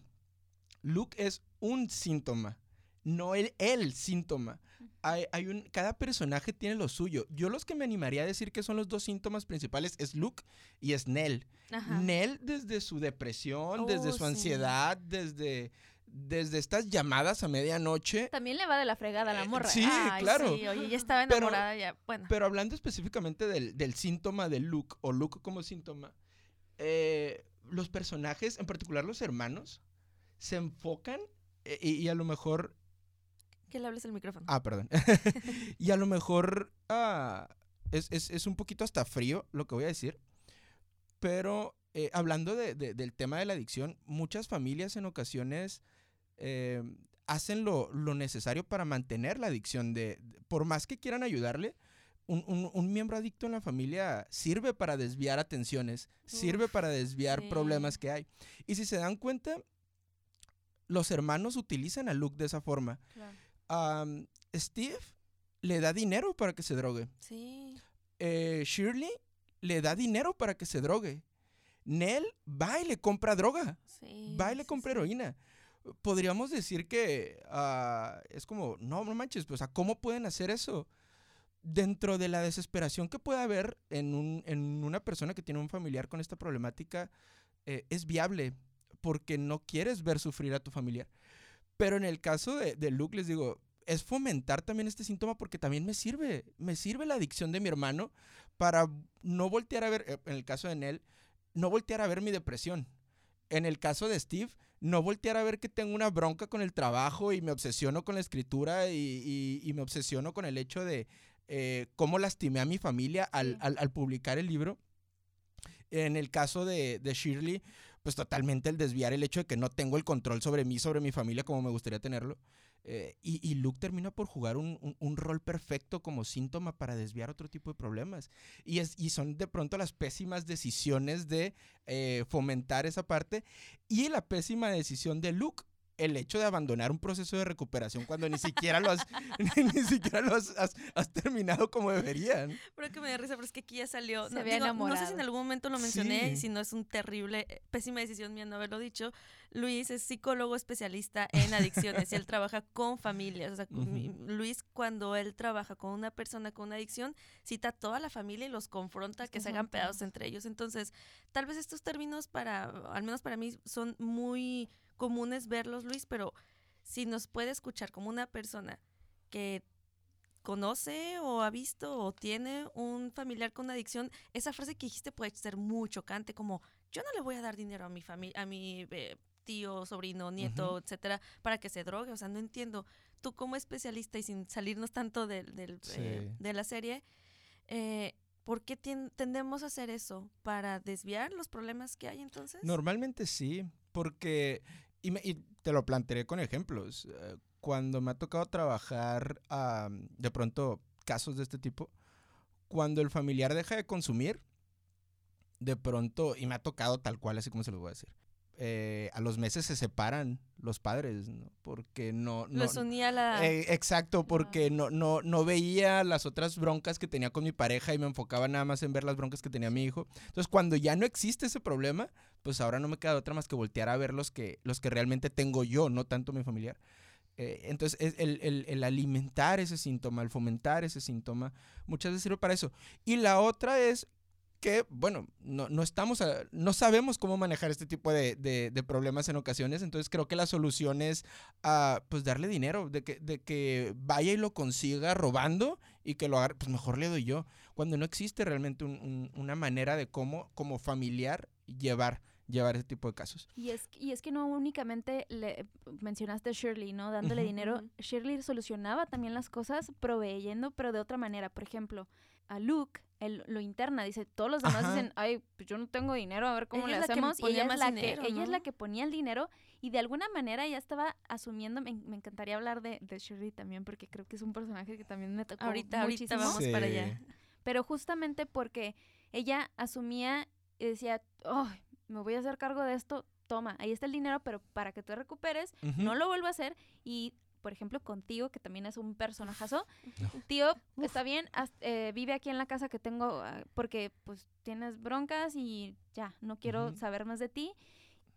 Luke es un síntoma, no el, el síntoma. Hay, hay un, cada personaje tiene lo suyo. Yo los que me animaría a decir que son los dos síntomas principales es Luke y es Nell. Ajá. Nell desde su depresión, desde Oh, su sí. ansiedad, desde, desde estas llamadas a medianoche. También le va de la fregada a la Eh, morra. sí. Ay, claro. Sí, oye, ya estaba Pero- enamorada ya. Bueno, Pero hablando específicamente del, del síntoma de Luke o Luke como síntoma, eh, los personajes, en particular los hermanos, se enfocan eh, y, y a lo mejor... que le hables el micrófono. Ah, perdón. y a lo mejor ah, es, es- es un poquito hasta frío lo que voy a decir, pero eh, hablando de- de- del tema de la adicción, muchas familias en ocasiones eh, hacen lo, lo necesario para mantener la adicción. De, de- por más que quieran ayudarle, un, un- un miembro adicto en la familia sirve para desviar atenciones, sirve para desviar sí. problemas que hay. Y si se dan cuenta, los hermanos utilizan a Luke de esa forma. Claro. Steve le da dinero para que se drogue. Sí. eh, Shirley le da dinero para que se drogue. Nell va y le compra droga. Sí, va y le compra sí. heroína. Podríamos decir que ah, es como, no, no manches, pues, ¿cómo pueden hacer eso? Dentro de la desesperación que puede haber en, un- en una persona que tiene un familiar con esta problemática, eh, es viable porque no quieres ver sufrir a tu familiar. Pero en el caso de, de Luke, les digo, es fomentar también este síntoma porque también me sirve. Me sirve la adicción de mi hermano para no voltear a ver, eh, en el caso de Nell, no voltear a ver mi depresión. En el caso de Steve, no voltear a ver que tengo una bronca con el trabajo y me obsesiono con la escritura y, y- y me obsesiono con el hecho de eh, cómo lastimé a mi familia al, al- al publicar el libro. En el caso de, de Shirley, pues totalmente el desviar el hecho de que no tengo el control sobre mí, sobre mi familia como me gustaría tenerlo. Eh, y, y Luke termina por jugar un, un- rol perfecto como síntoma para desviar otro tipo de problemas. Y, es, y son de pronto las pésimas decisiones de eh, fomentar esa parte y la pésima decisión de Luke. El hecho de abandonar un proceso de recuperación cuando ni siquiera lo has, ni siquiera lo has, has- has terminado como deberían. Pero que me da risa, pero es que aquí ya salió. Se no, había digo, no sé si enamorado. en algún momento lo mencioné, Sí. si no es un terrible, eh, pésima decisión mía no haberlo dicho. Luis es psicólogo especialista en adicciones y él trabaja con familias. O sea, Luis, cuando él trabaja con una persona con una adicción, cita a toda la familia y los confronta a que se hagan pedazos entre ellos. Entonces, tal vez estos términos para, al menos para mí, son muy comunes verlos, Luis, pero si nos puede escuchar como una persona que conoce o ha visto o tiene un familiar con adicción, esa frase que dijiste puede ser muy chocante, como yo no le voy a dar dinero a mi familia, a mi eh, tío, sobrino, nieto, etcétera, para que se drogue. O sea, no entiendo. Tú como especialista y sin salirnos tanto del, del, eh, de la serie, eh, ¿por qué tendemos a hacer eso? ¿Para desviar los problemas que hay entonces? Normalmente sí, porque, y, me- y te lo plantearé con ejemplos, eh, cuando me ha tocado trabajar ah, de pronto casos de este tipo, cuando el familiar deja de consumir, de pronto, y me ha tocado tal cual, así como se lo voy a decir, eh, a los meses se separan los padres, ¿no? Porque no... no Los unía la... eh, exacto, porque no, no, no veía las otras broncas que tenía con mi pareja y me enfocaba nada más en ver las broncas que tenía mi hijo. Entonces, cuando ya no existe ese problema, pues ahora no me queda otra más que voltear a ver los que, los que realmente tengo yo, no tanto mi familiar. Eh, entonces, es el, el- alimentar ese síntoma, el fomentar ese síntoma, muchas veces sirve para eso. Y la otra es que, bueno, no, no estamos, no sabemos cómo manejar este tipo de, de- problemas en ocasiones, entonces creo que la solución es, ah, pues, darle dinero, de que, de que vaya y lo consiga robando y que lo haga, pues mejor le doy yo, cuando no existe realmente un- un- una manera de cómo, como familiar, llevar, llevar ese tipo de casos. Y es, y es que no únicamente le mencionaste a Shirley, ¿no? Dándole dinero. Shirley solucionaba también las cosas proveyendo, pero de otra manera. Por ejemplo, a Luke, él lo interna, dice, todos los demás Ajá. dicen, ay, pues yo no tengo dinero, a ver cómo Ella le hacemos. Y ella, es la, dinero, que, ella es la que ponía el dinero y de alguna manera ya estaba asumiendo, me, me encantaría hablar de, de Shirley también, porque creo que es un personaje que también me tocó ahorita, ahorita muchísimo. para allá. Pero justamente porque ella asumía y decía, ay, me voy a hacer cargo de esto, toma, ahí está el dinero, pero para que tú recuperes, no lo vuelvo a hacer. Y, por ejemplo, contigo, que también es un personajazo, tío, está bien, eh, vive aquí en la casa que tengo, ah, porque pues tienes broncas y ya, no quiero saber más de ti.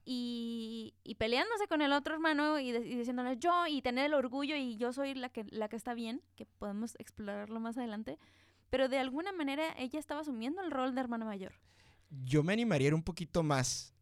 Y, y peleándose con el otro hermano y, de- y diciéndole yo y tener el orgullo y yo soy la que, la que está bien, que podemos explorarlo más adelante. Pero de alguna manera ella estaba asumiendo el rol de hermana mayor. Yo me animaría a ir un poquito más.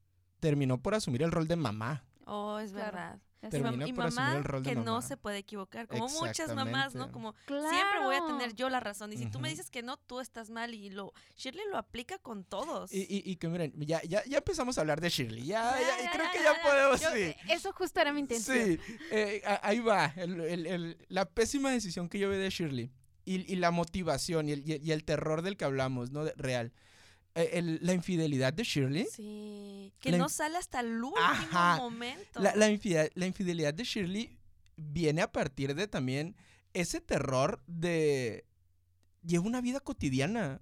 Terminó por asumir el rol de mamá. Oh, es Claro. verdad. Termina y por asumir mamá el rol de que no se puede equivocar, como muchas mamás, ¿no? Como siempre voy a tener yo la razón. Y si tú me dices que no, tú estás mal. Y lo Shirley lo aplica con todos. Y, y- y que miren, ya, ya, ya empezamos a hablar de Shirley. Ya, Ya, ya, ya, creo ya, que ya, ya ya. podemos. Yo- sí. Eso justo era mi intención. Sí, eh, ahí va. el- el- el- la pésima decisión que yo vi de Shirley y, y la motivación y el, y el- y el terror del que hablamos, ¿no? De- real. Eh, el- la infidelidad de Shirley. Sí. Que La no sale hasta el último Ajá. momento. La, la infidel- la infidelidad de Shirley viene a partir de también ese terror de... Llevo una vida cotidiana.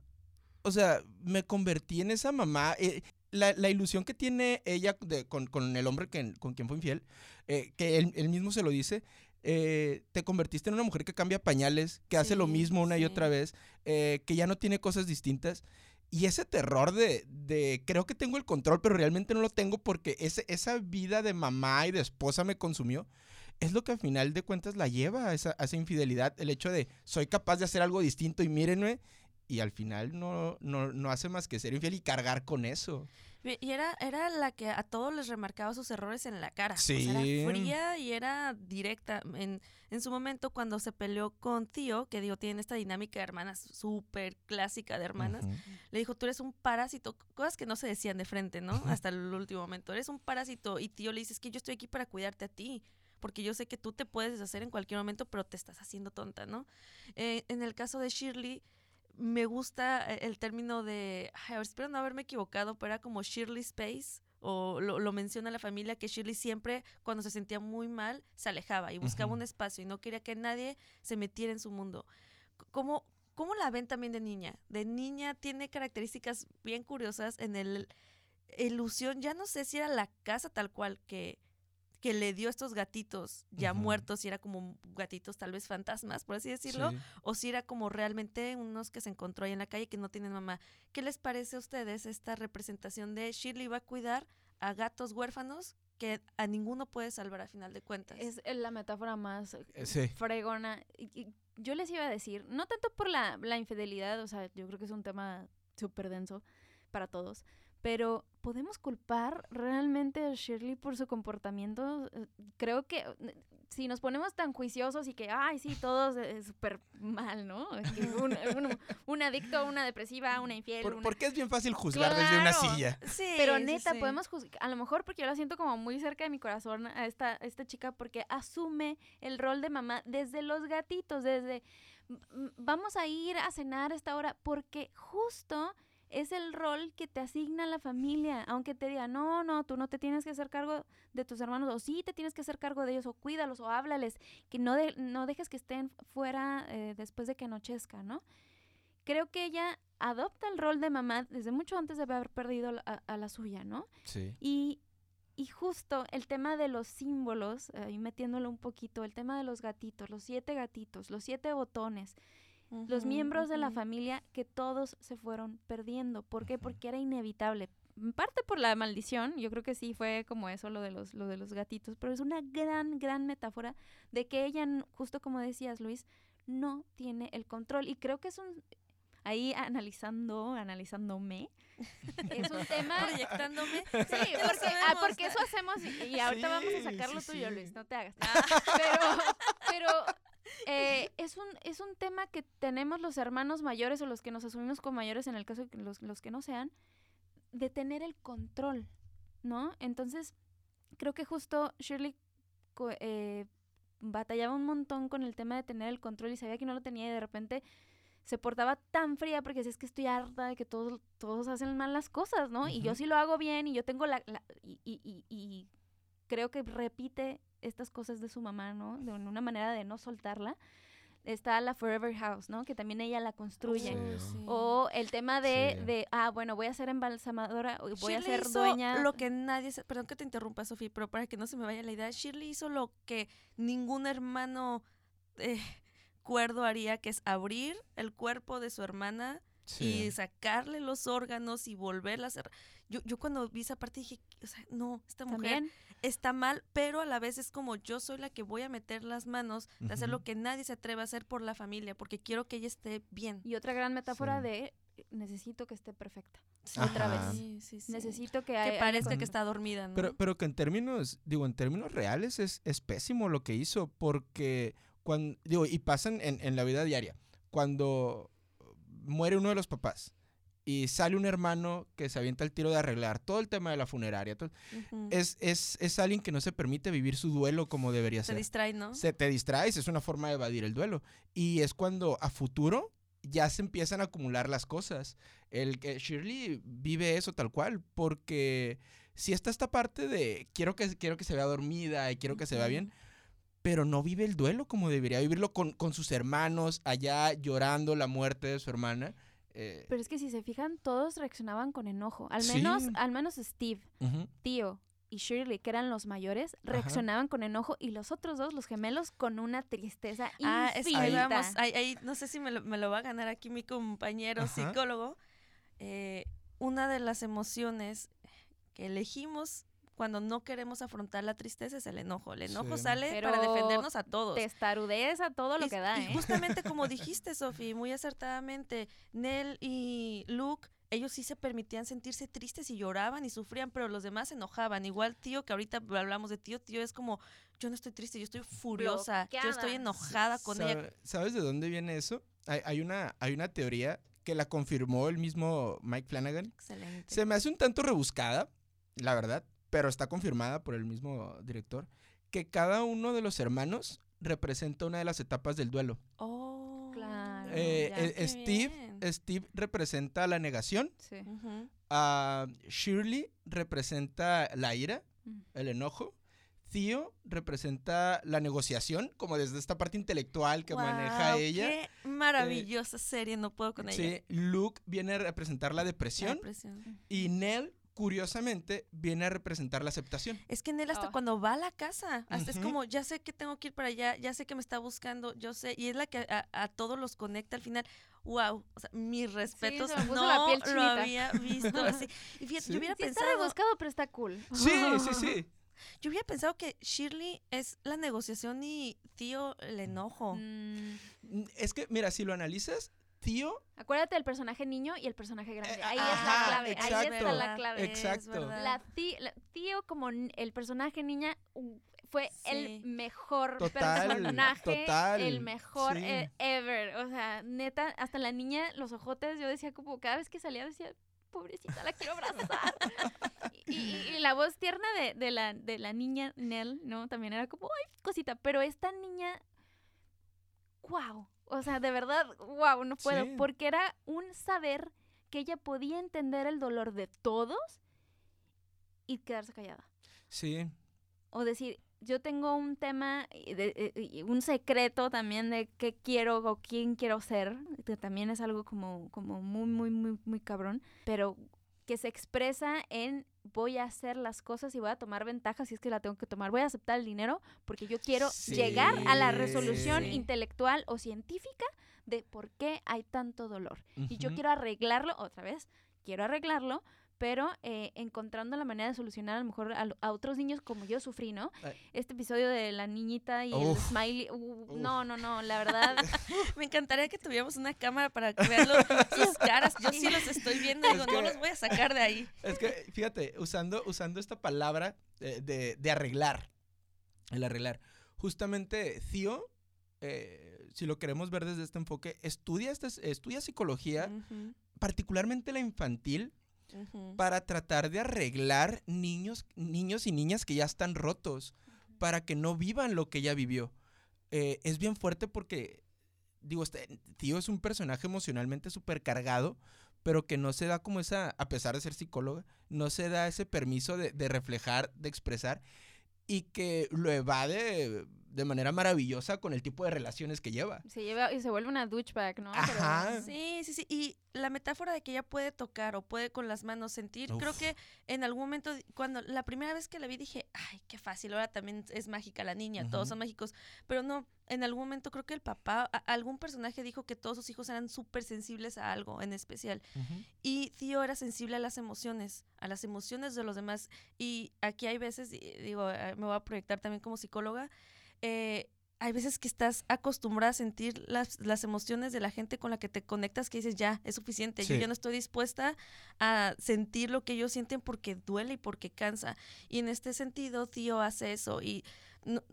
O sea, me convertí en esa mamá. eh, la, la ilusión que tiene ella de- con, con el hombre que, con quien fue infiel, eh, que él, él mismo se lo dice, eh, te convertiste en una mujer que cambia pañales, que hace lo mismo una y otra vez, que ya no tiene cosas distintas. Y ese terror de, de creo que tengo el control, pero realmente no lo tengo porque ese, esa vida de mamá y de esposa me consumió. Es lo que al final de cuentas la lleva a esa, a esa infidelidad. El hecho de soy capaz de hacer algo distinto y mírenme. Y al final no, no, no hace más que ser infiel y cargar con eso. Y era, era la que a todos les remarcaba sus errores en la cara. O sea, Sí. era fría y era directa. En, en su momento, cuando se peleó con Tío, que digo, tienen esta dinámica de hermanas súper clásica de hermanas, le dijo, tú eres un parásito, cosas que no se decían de frente, ¿no? Hasta el último momento, eres un parásito y tío le dice, es que yo estoy aquí para cuidarte a ti, porque yo sé que tú te puedes deshacer en cualquier momento, pero te estás haciendo tonta, ¿no? Eh, en el caso de Shirley, me gusta eh, el término de, ay, a ver, espero no haberme equivocado, pero era como Shirley Space. O lo, lo menciona la familia que Shirley siempre, cuando se sentía muy mal, se alejaba y buscaba un espacio y no quería que nadie se metiera en su mundo. ¿Cómo, ¿Cómo la ven también de niña? De niña tiene características bien curiosas en el ilusión, ya no sé si era la casa tal cual que, que le dio estos gatitos ya muertos y era como gatitos tal vez fantasmas, por así decirlo, Sí. o si era como realmente unos que se encontró ahí en la calle que no tienen mamá. ¿Qué les parece a ustedes esta representación de Shirley va a cuidar a gatos huérfanos que a ninguno puede salvar a final de cuentas? Es eh, la metáfora más eh, sí. fregona. Yo les iba a decir, no tanto por la, la infidelidad, o sea, yo creo que es un tema súper denso para todos, pero ¿podemos culpar realmente a Shirley por su comportamiento? Eh, Creo que eh, si nos ponemos tan juiciosos y que, ay, sí, todos es súper mal, ¿no? Un, un- un adicto, una depresiva, una infiel, Por- una- porque es bien fácil juzgar desde una silla. Sí, pero neta, sí. podemos juzgar, a lo mejor porque yo la siento como muy cerca de mi corazón a esta, a esta chica porque asume el rol de mamá desde los gatitos, desde "M- m- vamos a ir a cenar a esta hora porque justo es el rol que te asigna la familia, aunque te diga, no, no, tú no te tienes que hacer cargo de tus hermanos, o sí te tienes que hacer cargo de ellos, o cuídalos, o háblales, que no, de- no dejes que estén fuera eh, después de que anochezca, ¿no? Creo que ella adopta el rol de mamá desde mucho antes de haber perdido a, a la suya, ¿no? Sí. Y, y justo el tema de los símbolos, eh, y metiéndolo un poquito, el tema de los gatitos, los siete gatitos, los siete botones, los miembros de la familia que todos se fueron perdiendo. ¿Por qué? Porque era inevitable. En parte por la maldición, yo creo que sí fue como eso lo de los, lo de los gatitos, pero es una gran, gran metáfora de que ella, justo como decías Luis, no tiene el control. Y creo que es un, ahí analizando, analizándome, es un tema... Proyectándome. Sí, porque, ah, porque eso hacemos y, ahorita vamos a sacar lo sí, tuyo, sí. Luis, no te hagas. Pero, pero eh, es, un, es un tema que tenemos los hermanos mayores o los que nos asumimos como mayores, en el caso de que los, los que no sean, de tener el control, ¿no? Entonces, creo que justo Shirley co- eh, batallaba un montón con el tema de tener el control y sabía que no lo tenía y de repente se portaba tan fría porque decía, es que estoy harta de que todos, todos hacen mal las cosas, ¿no? Y yo sí lo hago bien y yo tengo la... la- y, y- y- y creo que repite estas cosas de su mamá, ¿no? De una manera de no soltarla. Está la Forever House, ¿no? Que también ella la construye. Uy, Sí. sí. O el tema de, Sí. de, ah, bueno, voy a ser embalsamadora, voy a Shirley ser hizo dueña. Lo que nadie, perdón que te interrumpa, Sofía, pero para que no se me vaya la idea, Shirley hizo lo que ningún hermano eh, cuerdo haría, que es abrir el cuerpo de su hermana y sacarle los órganos y volverla a hacer. Yo, yo cuando vi esa parte dije, o sea, no, esta mujer También. está mal, pero a la vez es como yo soy la que voy a meter las manos de hacer lo que nadie se atreve a hacer por la familia, porque quiero que ella esté bien. Y otra gran metáfora Sí. de necesito que esté perfecta. Sí, Otra vez. Sí, sí, sí. Necesito que, que parezca que está dormida, ¿no? Pero, pero que en términos, digo, en términos reales es, es pésimo lo que hizo, porque cuando, digo, y pasan en, en la vida diaria, cuando muere uno de los papás y sale un hermano que se avienta el tiro de arreglar todo el tema de la funeraria, todo- Ujú. es, es, es alguien que no se permite vivir su duelo como debería se ser. distrae, ¿no? Se te distraes, es una forma de evadir el duelo. Y es cuando a futuro ya se empiezan a acumular las cosas. El que Shirley vive eso tal cual, porque si está esta parte de quiero que, quiero que se vea dormida y quiero que se vea bien, pero no vive el duelo como debería vivirlo con, con sus hermanos allá llorando la muerte de su hermana. Eh, Pero es que si se fijan, todos reaccionaban con enojo. Al Sí. menos, al menos Steve, tío y Shirley, que eran los mayores, reaccionaban con enojo y los otros dos, los gemelos, con una tristeza Ah, es que ahí infinita. vamos. Ahí, ahí, no sé si me lo, me lo va a ganar aquí mi compañero Ajá. psicólogo. Eh, una de las emociones que elegimos cuando no queremos afrontar la tristeza es el enojo. El enojo Sí. sale para defendernos a todos. Testarudez a todo lo Y- que da, y ¿eh? justamente como dijiste, Sofi, muy acertadamente, Nell y Luke, ellos sí se permitían sentirse tristes y lloraban y sufrían, pero los demás se enojaban. Igual tío, que ahorita hablamos de tío, tío es como, yo no estoy triste, yo estoy furiosa, yo estoy enojada con ella. ¿Sabe- ¿Sabes de dónde viene eso? Hay, hay una, hay una teoría que la confirmó el mismo Mike Flanagan. Excelente. Se me hace un tanto rebuscada, la verdad, pero está confirmada por el mismo director, que cada uno de los hermanos representa una de las etapas del duelo. Oh, Claro. Eh, ya, eh, qué Steve. Steve representa la negación, Sí. Ujú. a Shirley representa la ira, Mm. el enojo. Theo representa la negociación, como desde esta parte intelectual que maneja ella. Eh, Qué maravillosa serie, no puedo con ella. Sí, Luke viene a representar la La depresión depresión. y Nell, curiosamente, viene a representar la aceptación. Es que Nel hasta Ah. cuando va a la casa, hasta es como, ya sé que tengo que ir para allá, ya sé que me está buscando, yo sé, y es la que a, a todos los conecta al final. Wow, o sea, mis respetos, puso no la piel lo había visto así. Y fíjate, Sí. yo hubiera Sí está pensado, rebuscado, pero está cool. Sí, sí, sí. yo hubiera pensado que Shirley es la negociación y Tío el enojo. Mm, Es que, mira, si lo analizas, Theo, Acuérdate del personaje niño y el personaje grande. Eh, ahí es ajá, la clave. Ahí exacto. está la clave. Exacto. La tí- la- tío como el personaje niña fue Sí. el mejor Total, personaje, total, el mejor sí. eh, ever. O sea, neta, hasta la niña, los ojotes, yo decía como cada vez que salía decía, pobrecita, la quiero abrazar. y, y- y la voz tierna de, de la, de la niña Nell, ¿no? También era como, ay, cosita. Pero esta niña, wow. O sea, de verdad, wow, no puedo. Sí. Porque era un saber que ella podía entender el dolor de todos y quedarse callada. sí, O decir, yo tengo un tema, de- eh, y un secreto también de qué quiero o quién quiero ser, que también es algo como, como muy, muy, muy, muy cabrón, pero que se expresa en voy a hacer las cosas y voy a tomar ventajas si es que la tengo que tomar. Voy a aceptar el dinero porque yo quiero llegar a la resolución Sí. intelectual o científica de por qué hay tanto dolor. Y yo quiero arreglarlo, otra vez, quiero arreglarlo, pero eh, encontrando la manera de solucionar a lo mejor a, otros niños como yo sufrí, ¿no? Este episodio de la niñita y Uf. el smiley, uh, no, no, no, la verdad, Me encantaría que tuviéramos una cámara para que vean sus caras. Yo sí los estoy viendo Es que- no los voy a sacar de ahí. Es que, fíjate, usando, usando esta palabra eh, de, de arreglar, el arreglar, justamente Theo, eh, si lo queremos ver desde este enfoque, estudia, este- estudia psicología, particularmente la infantil, para tratar de arreglar niños, niños y niñas que ya están rotos, para que no vivan lo que ella vivió. Eh, es bien fuerte porque, digo, este tío es un personaje emocionalmente súper cargado, pero que no se da como esa, a pesar de ser psicóloga, no se da ese permiso de, de reflejar, de expresar, y que lo evade de manera maravillosa con el tipo de relaciones que lleva. se lleva y se vuelve una douchebag, ¿no? Pero- Ajá. Sí, sí, sí. Y la metáfora de que ella puede tocar o puede con las manos sentir, creo que en algún momento, cuando la primera vez que la vi dije, ay, qué fácil, ahora también es mágica la niña, todos son mágicos. Pero no, en algún momento creo que el papá, a- algún personaje dijo que todos sus hijos eran súper sensibles a algo en especial. Y Tío era sensible a las emociones, a las emociones de los demás. Y aquí hay veces, digo, eh, me voy a proyectar también como psicóloga, eh, hay veces que estás acostumbrada a sentir las, las emociones de la gente con la que te conectas que dices, ya, es suficiente, yo ya no estoy dispuesta a sentir lo que ellos sienten porque duele y porque cansa. Y en este sentido, Tío hace eso. Y no,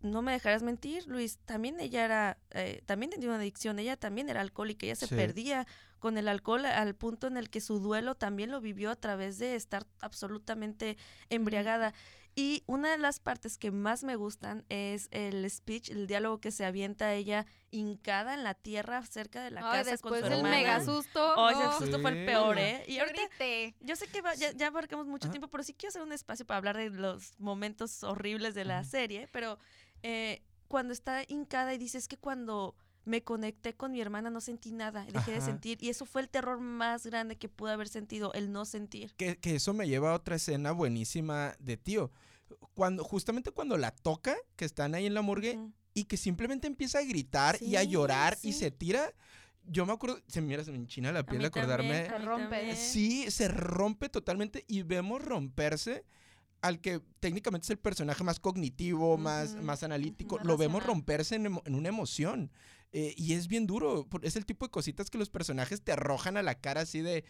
no me dejarás mentir, Luis, también ella era, eh, también tenía una adicción, ella también era alcohólica, ella se Sí. perdía con el alcohol al punto en el que su duelo también lo vivió a través de estar absolutamente embriagada. Y una de las partes que más me gustan es el speech, el diálogo que se avienta ella hincada en la tierra cerca de la Ay, casa con después su del hermana. mega susto. Oh, ese no. susto fue el peor, ¿eh? Y Yo ahorita grité. yo sé que va- ya, ya abarcamos mucho tiempo, pero sí quiero hacer un espacio para hablar de los momentos horribles de la serie. Pero eh, cuando está hincada y dices que cuando me conecté con mi hermana, no sentí nada, dejé de sentir. Y eso fue el terror más grande que pude haber sentido, el no sentir. Que, que eso me lleva a otra escena buenísima de tío. Cuando, justamente cuando la toca, que están ahí en la morgue, y que simplemente empieza a gritar y a Sí, llorar y se tira. Yo me acuerdo, se me, mira, se me enchina la A piel mí de acordarme. también, Se rompe. Sí, se rompe totalmente y vemos romperse al que técnicamente es el personaje más cognitivo, más, más analítico. más Lo vemos romperse en, emo- en una emoción. Eh, y es bien duro. Es el tipo de cositas que los personajes te arrojan a la cara así de...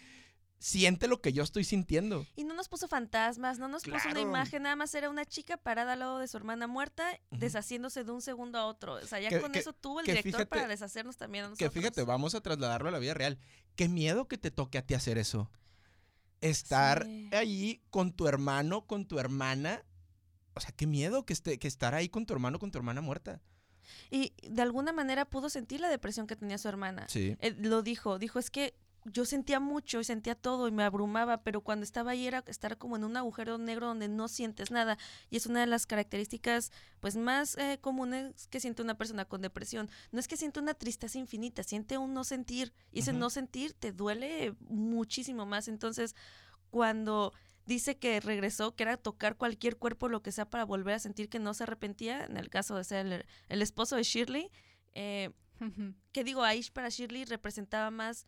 Siente lo que yo estoy sintiendo. Y no nos puso fantasmas, no nos puso una imagen, nada más era una chica parada al lado de su hermana muerta, deshaciéndose de un segundo a otro. O sea, ya Que- con que- eso tuvo el que director fíjate- para deshacernos también a Que nosotros. fíjate, vamos a trasladarlo a la vida real. Qué miedo que te toque a ti hacer eso. Estar Sí. ahí con tu hermano, con tu hermana. O sea, qué miedo que, esté, que estar ahí con tu hermano, con tu hermana muerta. Y de alguna manera pudo sentir la depresión que tenía su hermana. Sí. Él lo dijo, dijo, es que yo sentía mucho y sentía todo y me abrumaba, pero cuando estaba ahí era estar como en un agujero negro donde no sientes nada. Y es una de las características pues más eh, comunes que siente una persona con depresión. No es que siente una tristeza infinita, siente un no sentir. Y ese no sentir te duele muchísimo más. Entonces, cuando dice que regresó, que era tocar cualquier cuerpo, lo que sea, para volver a sentir que no se arrepentía, en el caso de ser el, el esposo de Shirley, eh, que digo, Aish para Shirley representaba más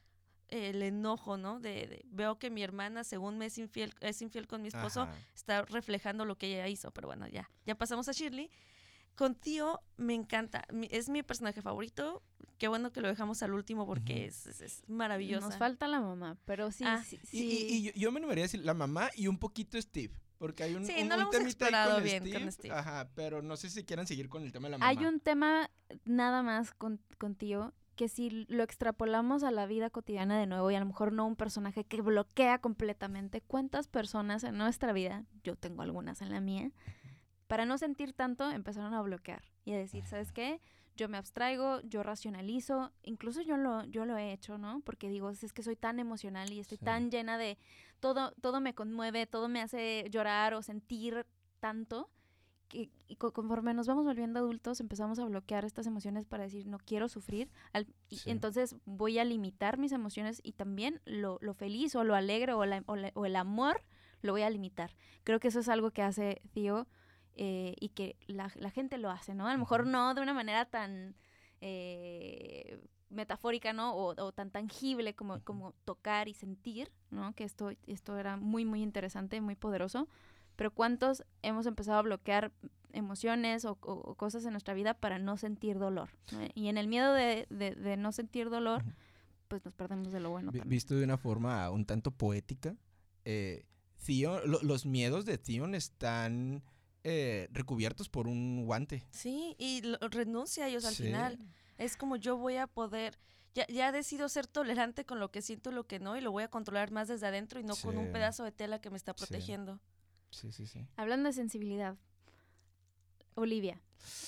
eh, el enojo, ¿no? De, de, veo que mi hermana, según me es infiel, es infiel con mi esposo, Ajá. está reflejando lo que ella hizo. Pero bueno, ya, ya pasamos a Shirley. Con Tío me encanta, mi- es mi personaje favorito. Qué bueno que lo dejamos al último porque es, es, es maravillosa. Nos falta la mamá, pero sí, Ah, sí, Y, y- yo, yo me animaría a decir la mamá y un poquito Steve. Porque hay un, Sí, un, no lo un hemos temita ahí explorado con bien Steve, con Steve. Ajá, pero no sé si quieran seguir con el tema de la mamá. Hay un tema nada más con, contigo que si lo extrapolamos a la vida cotidiana de nuevo y a lo mejor no un personaje que bloquea completamente, ¿cuántas personas en nuestra vida, yo tengo algunas en la mía, para no sentir tanto empezaron a bloquear y a decir, ¿sabes qué? Yo me abstraigo, yo racionalizo, incluso yo lo, yo lo he hecho, ¿no? Porque digo, es que soy tan emocional y estoy Sí. tan llena de todo, todo me conmueve, todo me hace llorar o sentir tanto que y conforme nos vamos volviendo adultos empezamos a bloquear estas emociones para decir no quiero sufrir al- y Sí. entonces voy a limitar mis emociones y también lo, lo feliz o lo alegre o, la- o la- o el amor lo voy a limitar creo que eso es algo que hace Tío eh, y que la, la gente lo hace no a lo mejor no de una manera tan eh, metafórica no o, o tan tangible como, como tocar y sentir no que esto esto era muy muy interesante muy poderoso pero ¿cuántos hemos empezado a bloquear emociones o, o- o cosas en nuestra vida para no sentir dolor? ¿no? Y en el miedo de, de- de no sentir dolor, pues nos perdemos de lo bueno. También. Visto de una forma un tanto poética, eh, Theon- lo- los miedos de Theon están eh, recubiertos por un guante. Sí, y lo- renuncia a ellos al Sí. final. Es como yo voy a poder, ya, ya decido ser tolerante con lo que siento y lo que no, y lo voy a controlar más desde adentro y no con un pedazo de tela que me está Sí. protegiendo. Sí, sí, sí. Hablando de sensibilidad, Olivia.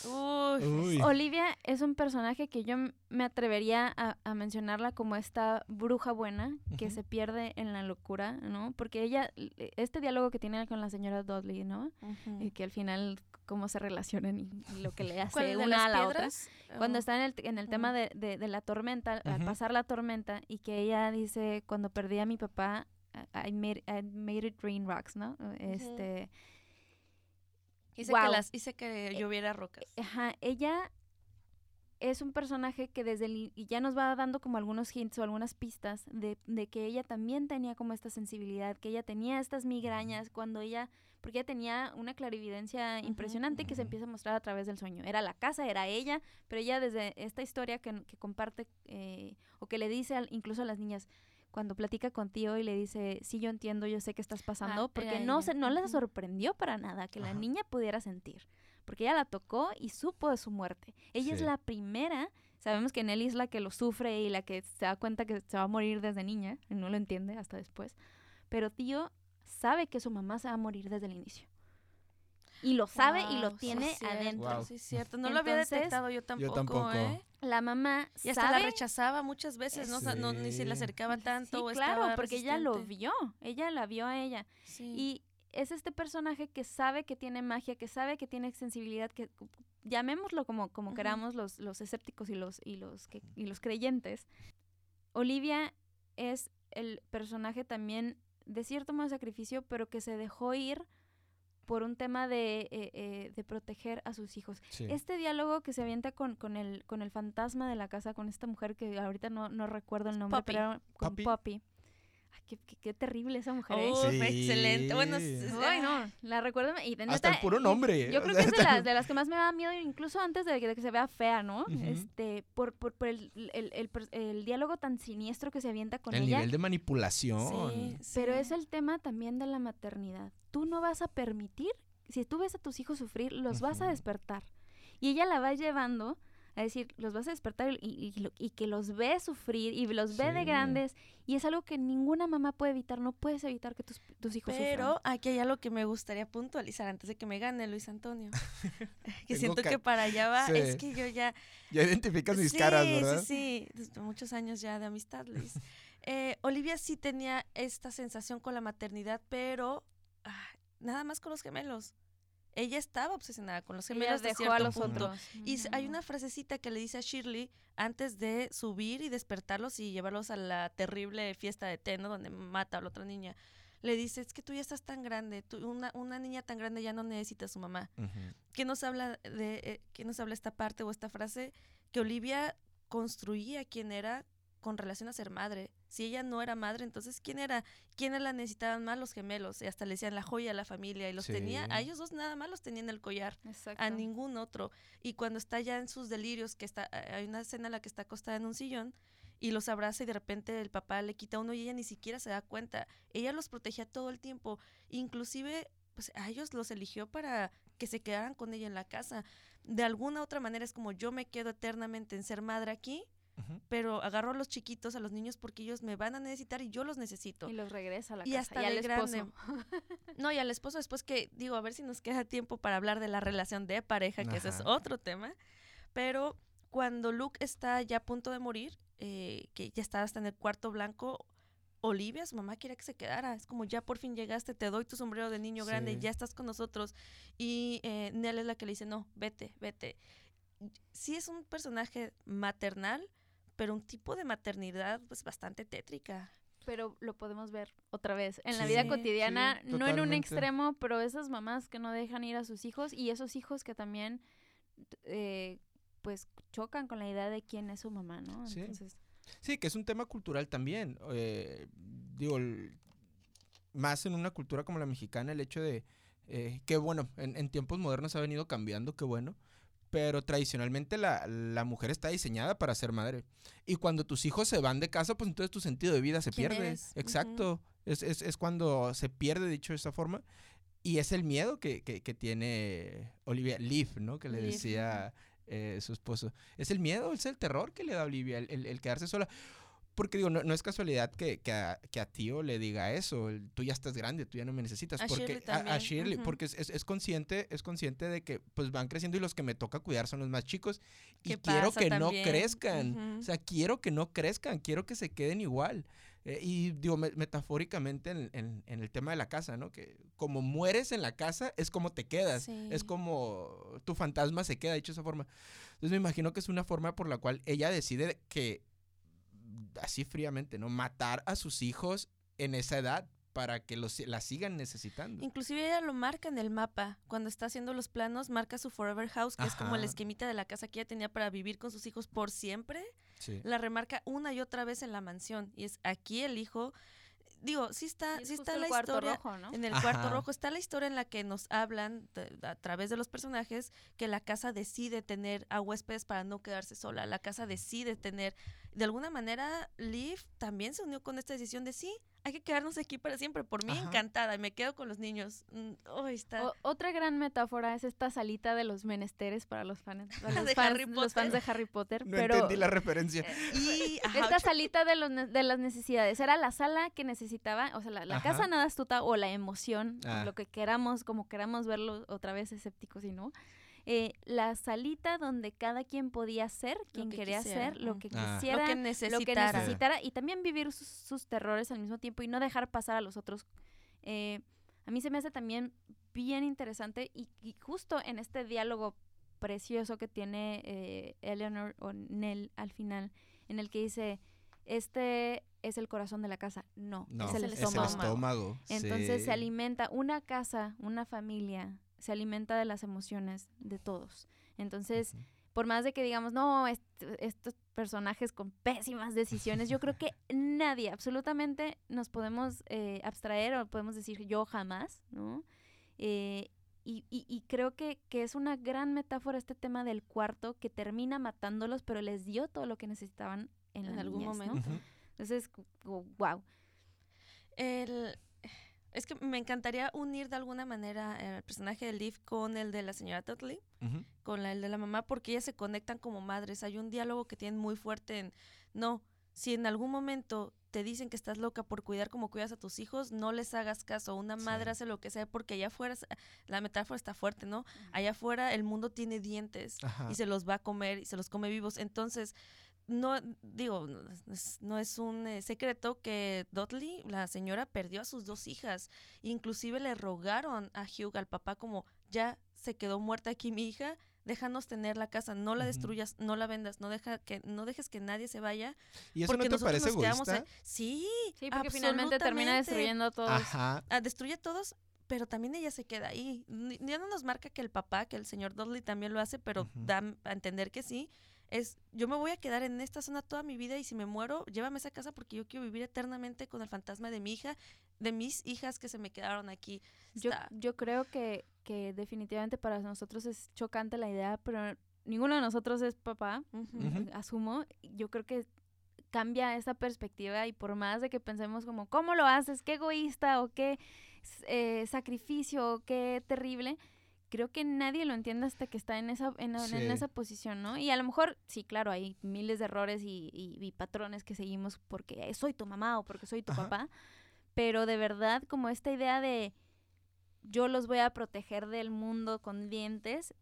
Uy, Uy. Olivia es un personaje que yo me atrevería a, a mencionarla como esta bruja buena que se pierde en la locura, ¿no? Porque ella, este diálogo que tiene con la señora Dudley, ¿no? Y que al final cómo se relacionan y, y lo que le ¿Cuál, hace una a la otra. Cuando Oh. está en el, en el tema de, de- de la tormenta, al pasar la tormenta, y que ella dice, cuando perdí a mi papá, I- I made, I made it rain rocks, ¿no? Este, Hice, que las, hice que lloviera rocas. ajá, ella es un personaje que desde el, y ya nos va dando como algunos hints o algunas pistas de, de que ella también tenía como esta sensibilidad, que ella tenía estas migrañas cuando ella, porque ella tenía una clarividencia impresionante que se empieza a mostrar a través del sueño. Era la casa, era ella, pero ella desde esta historia que, que comparte eh, o que le dice al- incluso a las niñas, cuando platica con tío y le dice, sí, yo entiendo, yo sé qué estás pasando, era porque no, se, no le ujú. sorprendió para nada que la Ajá. niña pudiera sentir, porque ella la tocó y supo de su muerte. Ella es la primera, sabemos que Nelly es la que lo sufre y la que se da cuenta que se va a morir desde niña, y no lo entiende hasta después, pero tío sabe que su mamá se va a morir desde el inicio. Y lo sabe y lo sí tiene adentro. Wow. Sí, es cierto. No lo había detectado yo tampoco, tampoco. ¿eh? La mamá Y hasta sabe la rechazaba muchas veces, no, no ni se le acercaba tanto. Sí, o claro, porque ella lo vio, ella la vio a ella. Sí. Y es este personaje que sabe que tiene magia, que sabe que tiene sensibilidad, que llamémoslo como, como queramos los, los escépticos y los, y, los que, y los creyentes. Olivia es el personaje también de cierto modo de sacrificio, pero que se dejó ir por un tema de, eh, eh, de proteger a sus hijos. Este diálogo que se avienta con, con, el, con el fantasma de la casa, con esta mujer que ahorita no, no recuerdo el nombre, pero con Poppy qué, terrible esa mujer. ¿eh? excelente. Bueno, no, la recuerdo. Y Hasta el puro nombre. Yo creo que es de las, de las que más me da miedo, incluso antes de que, se vea fea, ¿no? Este, por, por, el, el, el, diálogo tan siniestro que se avienta con ella. El nivel de manipulación. Pero es el tema también de la maternidad. Tú no vas a permitir, si tú ves a tus hijos sufrir, los vas a despertar. Y ella la va llevando a decir, los vas a despertar y, y, que los ve sufrir y los ve de grandes. Y es algo que ninguna mamá puede evitar, no puedes evitar que tus, tus hijos sufran. Pero aquí hay algo que me gustaría puntualizar antes de que me gane Luis Antonio. que siento que para allá va, es que yo ya... Ya identificas mis caras, ¿verdad? Sí, sí, muchos años ya de amistad, Luis. Eh, Olivia sí tenía esta sensación con la maternidad, pero ah, nada más con los gemelos ella estaba obsesionada con los gemelos de cierto a los punto. Y hay una frasecita que le dice a Shirley antes de subir y despertarlos y llevarlos a la terrible fiesta de Teno donde mata a la otra niña. Le dice, es que tú ya estás tan grande, una, una, niña tan grande ya no necesita a su mamá. ¿Qué nos habla de, eh, qué nos habla esta parte o esta frase? Que Olivia construía quién era con relación a ser madre. Si ella no era madre, entonces ¿quién era? ¿Quiénes la necesitaban más? Los gemelos. Y hasta le decían la joya a la familia. Y los tenía, a ellos dos nada más los tenía en el collar. A ningún otro. Y cuando está ya en sus delirios, que está, hay una escena en la que está acostada en un sillón y los abraza y de repente el papá le quita uno y ella ni siquiera se da cuenta. Ella los protegía todo el tiempo. Inclusive, pues a ellos los eligió para que se quedaran con ella en la casa. De alguna otra manera es como yo me quedo eternamente en ser madre aquí pero agarro a los chiquitos, a los niños, porque ellos me van a necesitar y yo los necesito. Y los regresa a la y casa. Hasta y al grande. no, y al esposo después que, digo, a ver si nos queda tiempo para hablar de la relación de pareja, que ese es otro tema. Pero cuando Luke está ya a punto de morir, eh, que ya está hasta en el cuarto blanco, Olivia, su mamá quiere que se quedara. Es como, ya por fin llegaste, te doy tu sombrero de niño grande, ya estás con nosotros. Y eh, Nell es la que le dice, no, vete, vete. Sí es un personaje maternal, pero un tipo de maternidad pues bastante tétrica. Pero lo podemos ver otra vez en la vida cotidiana, no en un extremo, pero esas mamás que no dejan ir a sus hijos y esos hijos que también eh, pues chocan con la idea de quién es su mamá, ¿no? Sí. Sí, que es un tema cultural también. Eh, digo, más en una cultura como la mexicana, el hecho de eh, que, bueno, en, en, tiempos modernos ha venido cambiando, qué bueno, pero tradicionalmente la, mujer está diseñada para ser madre. Y cuando tus hijos se van de casa, pues entonces tu sentido de vida se pierde. Exacto. es, cuando se pierde, dicho de esa forma. Y es el miedo que, tiene Olivia Leaf, ¿no? Que le decía eh, su esposo. Es el miedo, es el terror que le da a Olivia, el quedarse sola. Porque digo, no, es casualidad que, que, a, que, a, Tío le diga eso, tú ya estás grande, tú ya no me necesitas. A porque, Shirley a, Shirley, porque es, es, consciente, es consciente de que pues van creciendo y los que me toca cuidar son los más chicos. Y quiero que no crezcan. O sea, quiero que no crezcan, quiero que se queden igual. Eh, y digo, metafóricamente en, en, en, el tema de la casa, ¿no? Que como mueres en la casa es como te quedas, es como tu fantasma se queda, dicho de esa forma. Entonces me imagino que es una forma por la cual ella decide que así fríamente, ¿no? Matar a sus hijos en esa edad para que los, la sigan necesitando. Inclusive ella lo marca en el mapa. Cuando está haciendo los planos, marca su Forever House, que es como el esquemita de la casa que ella tenía para vivir con sus hijos por siempre. La remarca una y otra vez en la mansión. Y es aquí el hijo digo, sí está, sí está la historia rojo, ¿no? en el cuarto rojo está la historia en la que nos hablan a través de los personajes que la casa decide tener a huéspedes para no quedarse sola. La casa decide tener, de alguna manera, Liv también se unió con esta decisión de sí, hay que quedarnos aquí para siempre. Por mí, encantada. Y me quedo con los niños. Oh, está. otra gran metáfora es esta salita de los menesteres para los fans, de, Harry los fans de Harry Potter. No entendí la referencia. Eh, y esta salita de, los, de las necesidades. Era la sala que necesitaba, o sea, la, casa nada astuta o la emoción, ah. lo que queramos, como queramos verlo otra vez escépticos y no. Eh, la salita donde cada quien podía ser quien quería ser, lo que ah. quisiera, lo que necesitara, y también vivir sus, terrores al mismo tiempo y no dejar pasar a los otros. Eh, a mí se me hace también bien interesante y, y justo en este diálogo precioso que tiene eh, Eleanor o Nell al final, en el que dice, este es el corazón de la casa. No, No, es el es estómago. el estómago. Entonces sí. se alimenta, una casa, una familia, se alimenta de las emociones de todos. Entonces, por más de que digamos, no, est- estos personajes con pésimas decisiones, yo creo que nadie, absolutamente nos podemos eh, abstraer o podemos decir yo jamás, ¿no? Eh, y, y- y creo que, que es una gran metáfora este tema del cuarto que termina matándolos, pero les dio todo lo que necesitaban en, algún niñez, ¿no? momento. Entonces, wow. El, es que me encantaría unir de alguna manera el personaje de Liv con el de la señora Dudley, Ujú. con la, el de la mamá, porque ellas se conectan como madres. Hay un diálogo que tienen muy fuerte en, no, si en algún momento te dicen que estás loca por cuidar como cuidas a tus hijos, no les hagas caso. Una madre Sí. hace lo que sea porque allá afuera, la metáfora está fuerte, ¿no? Allá afuera el mundo tiene dientes Ajá. y se los va a comer y se los come vivos. Entonces, no, digo, no es, un eh, secreto que Dudley, la señora, perdió a sus dos hijas. Inclusive le rogaron a Hugh, al papá, como, ya se quedó muerta aquí mi hija, déjanos tener la casa, no la destruyas, no la vendas, no, deja que, no dejes que nadie se vaya. ¿Y eso porque no te parece nos egoísta? Sí, Sí, porque finalmente termina destruyendo a todos. Ajá. Ah, destruye a todos, pero también ella se queda ahí. Ya no nos marca que el papá, que el señor Dudley también lo hace, pero da a entender que sí. Es, yo me voy a quedar en esta zona toda mi vida y si me muero, llévame a esa casa porque yo quiero vivir eternamente con el fantasma de mi hija, de mis hijas que se me quedaron aquí. Yo, Está- yo creo que, que definitivamente para nosotros es chocante la idea, pero ninguno de nosotros es papá, asumo. Yo creo que cambia esa perspectiva y por más de que pensemos como, ¿cómo lo haces? ¿Qué egoísta o qué eh, sacrificio o qué terrible? Creo que nadie lo entiende hasta que está en esa, en, en esa posición, ¿no? Y a lo mejor, sí, claro, hay miles de errores y, y- y patrones que seguimos porque soy tu mamá o porque soy tu Ajá. papá, pero de verdad como esta idea de yo los voy a proteger del mundo con dientes,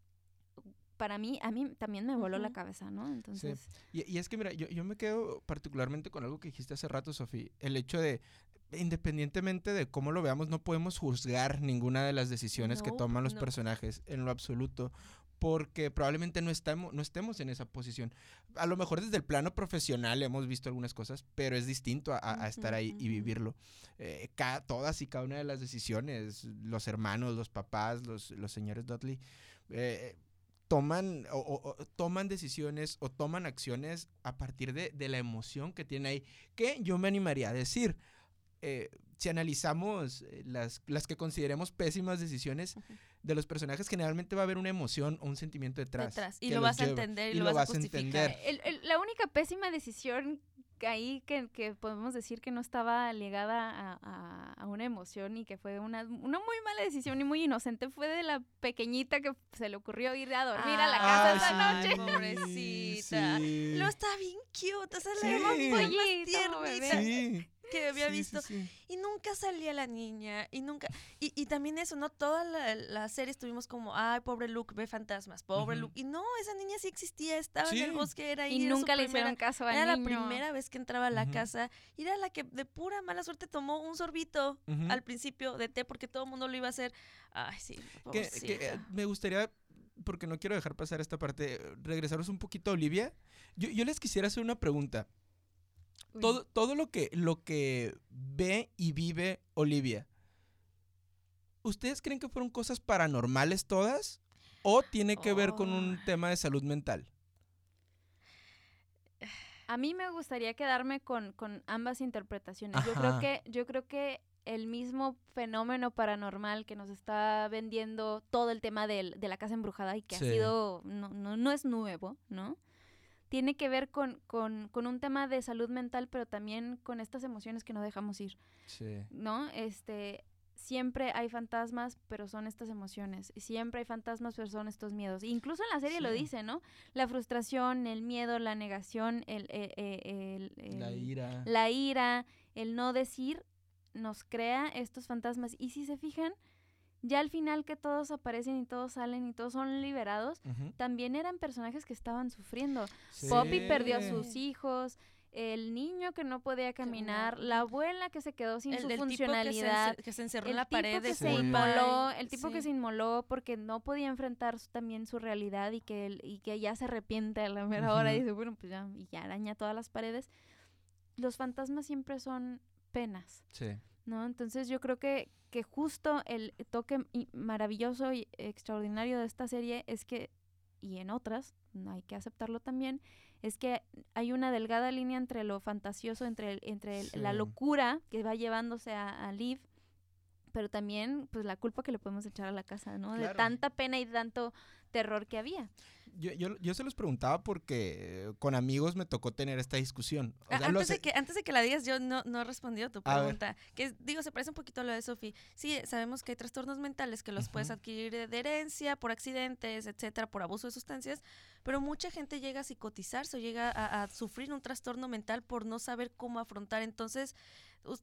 para mí, a mí también me voló la cabeza, ¿no? Entonces, Y, y es que, mira, yo, yo me quedo particularmente con algo que dijiste hace rato, Sofía. El hecho de, independientemente de cómo lo veamos, no podemos juzgar ninguna de las decisiones que No, toman los no. personajes en lo absoluto. Porque probablemente no estamos, no estemos en esa posición. A lo mejor desde el plano profesional hemos visto algunas cosas, pero es distinto a, a- estar ahí y vivirlo. Eh, ca- todas y cada una de las decisiones, los hermanos, los papás, los, los señores Dudley, eh, toman o, o- o toman decisiones o toman acciones a partir de, de la emoción que tienen ahí. Que yo me animaría a decir, eh, si analizamos eh, las, las que consideremos pésimas decisiones de los personajes, generalmente va a haber una emoción o un sentimiento detrás. Detrás. Y lo los vas a entender y, lo vas, a justificar. entender. el- el- la única pésima decisión que ahí que, que podemos decir que no estaba ligada a, a- a una emoción y que fue una, una muy mala decisión y muy inocente fue de la pequeñita que se le ocurrió ir a dormir a la casa Ay, esa sí, noche. pobrecita. sí. Lo está bien cute, o sea, Sí. la más Sí, que había sí, visto. sí. Y nunca salía la niña, y nunca, y, y también eso, ¿no? Toda la, la serie estuvimos como, ay, pobre Luke, ve fantasmas, pobre. Luke. Y no, esa niña sí existía, estaba en el bosque, era ahí. Y era su nunca le primera- hicieron caso al Era niño. la primera vez que entraba a la casa y era la que de pura mala suerte tomó un sorbito al principio de té porque todo el mundo lo iba a hacer. Ay, sí, que, eh, me gustaría, porque no quiero dejar pasar esta parte, eh, regresaros un poquito a Olivia. Yo, yo les quisiera hacer una pregunta. Todo, todo lo que lo que ve y vive Olivia, ¿ustedes creen que fueron cosas paranormales todas? ¿O tiene que ver con un Oh. tema de salud mental? A mí me gustaría quedarme con, con ambas interpretaciones. Yo creo que, yo creo que el mismo fenómeno paranormal que nos está vendiendo todo el tema del- de la casa embrujada y que Sí. ha sido, no, no, no es nuevo, ¿no? Tiene que ver con, con, con un tema de salud mental, pero también con estas emociones que no dejamos ir. Sí. ¿no? Este, siempre hay fantasmas, pero son estas emociones. Siempre hay fantasmas, pero son estos miedos. Incluso en la serie lo dice, ¿no? La frustración, el miedo, la negación, el, eh, eh, el- La el- ira. la ira, el no decir, nos crea estos fantasmas. Y si se fijan, ya al final que todos aparecen y todos salen y todos son liberados, también eran personajes que estaban sufriendo. Poppy perdió a sus hijos, el niño que no podía caminar, la abuela que se quedó sin El su del tipo que se, funcionalidad, ence- que se encerró el en la tipo pared que de se su inmoló, el tipo que se inmoló porque no podía enfrentar su- también su realidad y que él- y que ya se arrepiente a la mera hora y dice, bueno, pues ya, y ya araña todas las paredes. Los fantasmas siempre son penas. Sí. ¿No? Entonces yo creo que, que justo el toque maravilloso y extraordinario de esta serie es que, y en otras, no hay que aceptarlo también, es que hay una delgada línea entre lo fantasioso, entre, el- entre el- la locura que va llevándose a, a Liv, pero también pues la culpa que le podemos echar a la casa, ¿no? De tanta pena y tanto terror que había. Yo, yo, yo se los preguntaba porque con amigos me tocó tener esta discusión. O sea, lo antes, de que, antes de que la digas, yo no, no he respondido a tu A pregunta. Que digo, se parece un poquito a lo de Sofi. Sí, sabemos que hay trastornos mentales que los puedes adquirir de, herencia, por accidentes, etcétera, por abuso de sustancias, pero mucha gente llega a psicotizarse o llega a, a sufrir un trastorno mental por no saber cómo afrontar. Entonces,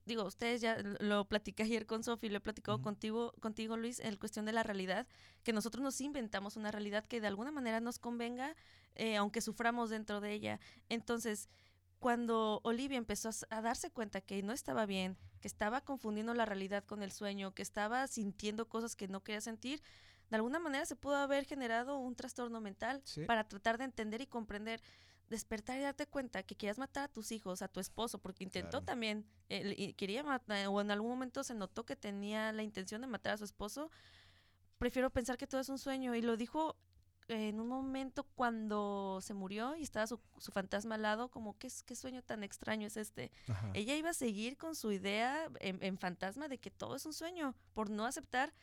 digo, ustedes ya lo platicé ayer con Sofi, lo he platicado contigo, contigo, Luis, en cuestión de la realidad, que nosotros nos inventamos una realidad que de alguna manera nos convenga, eh, aunque suframos dentro de ella. Entonces, cuando Olivia empezó a darse cuenta que no estaba bien, que estaba confundiendo la realidad con el sueño, que estaba sintiendo cosas que no quería sentir, de alguna manera se pudo haber generado un trastorno mental Sí. para tratar de entender y comprender, despertar y darte cuenta que querías matar a tus hijos, a tu esposo, porque intentó Claro. también, él- y quería matar, o en algún momento se notó que tenía la intención de matar a su esposo, prefiero pensar que todo es un sueño, y lo dijo en un momento cuando se murió y estaba su, su fantasma al lado, como, ¿qué, ¿qué sueño tan extraño es este? Ajá. Ella iba a seguir con su idea en, en fantasma de que todo es un sueño, por no aceptar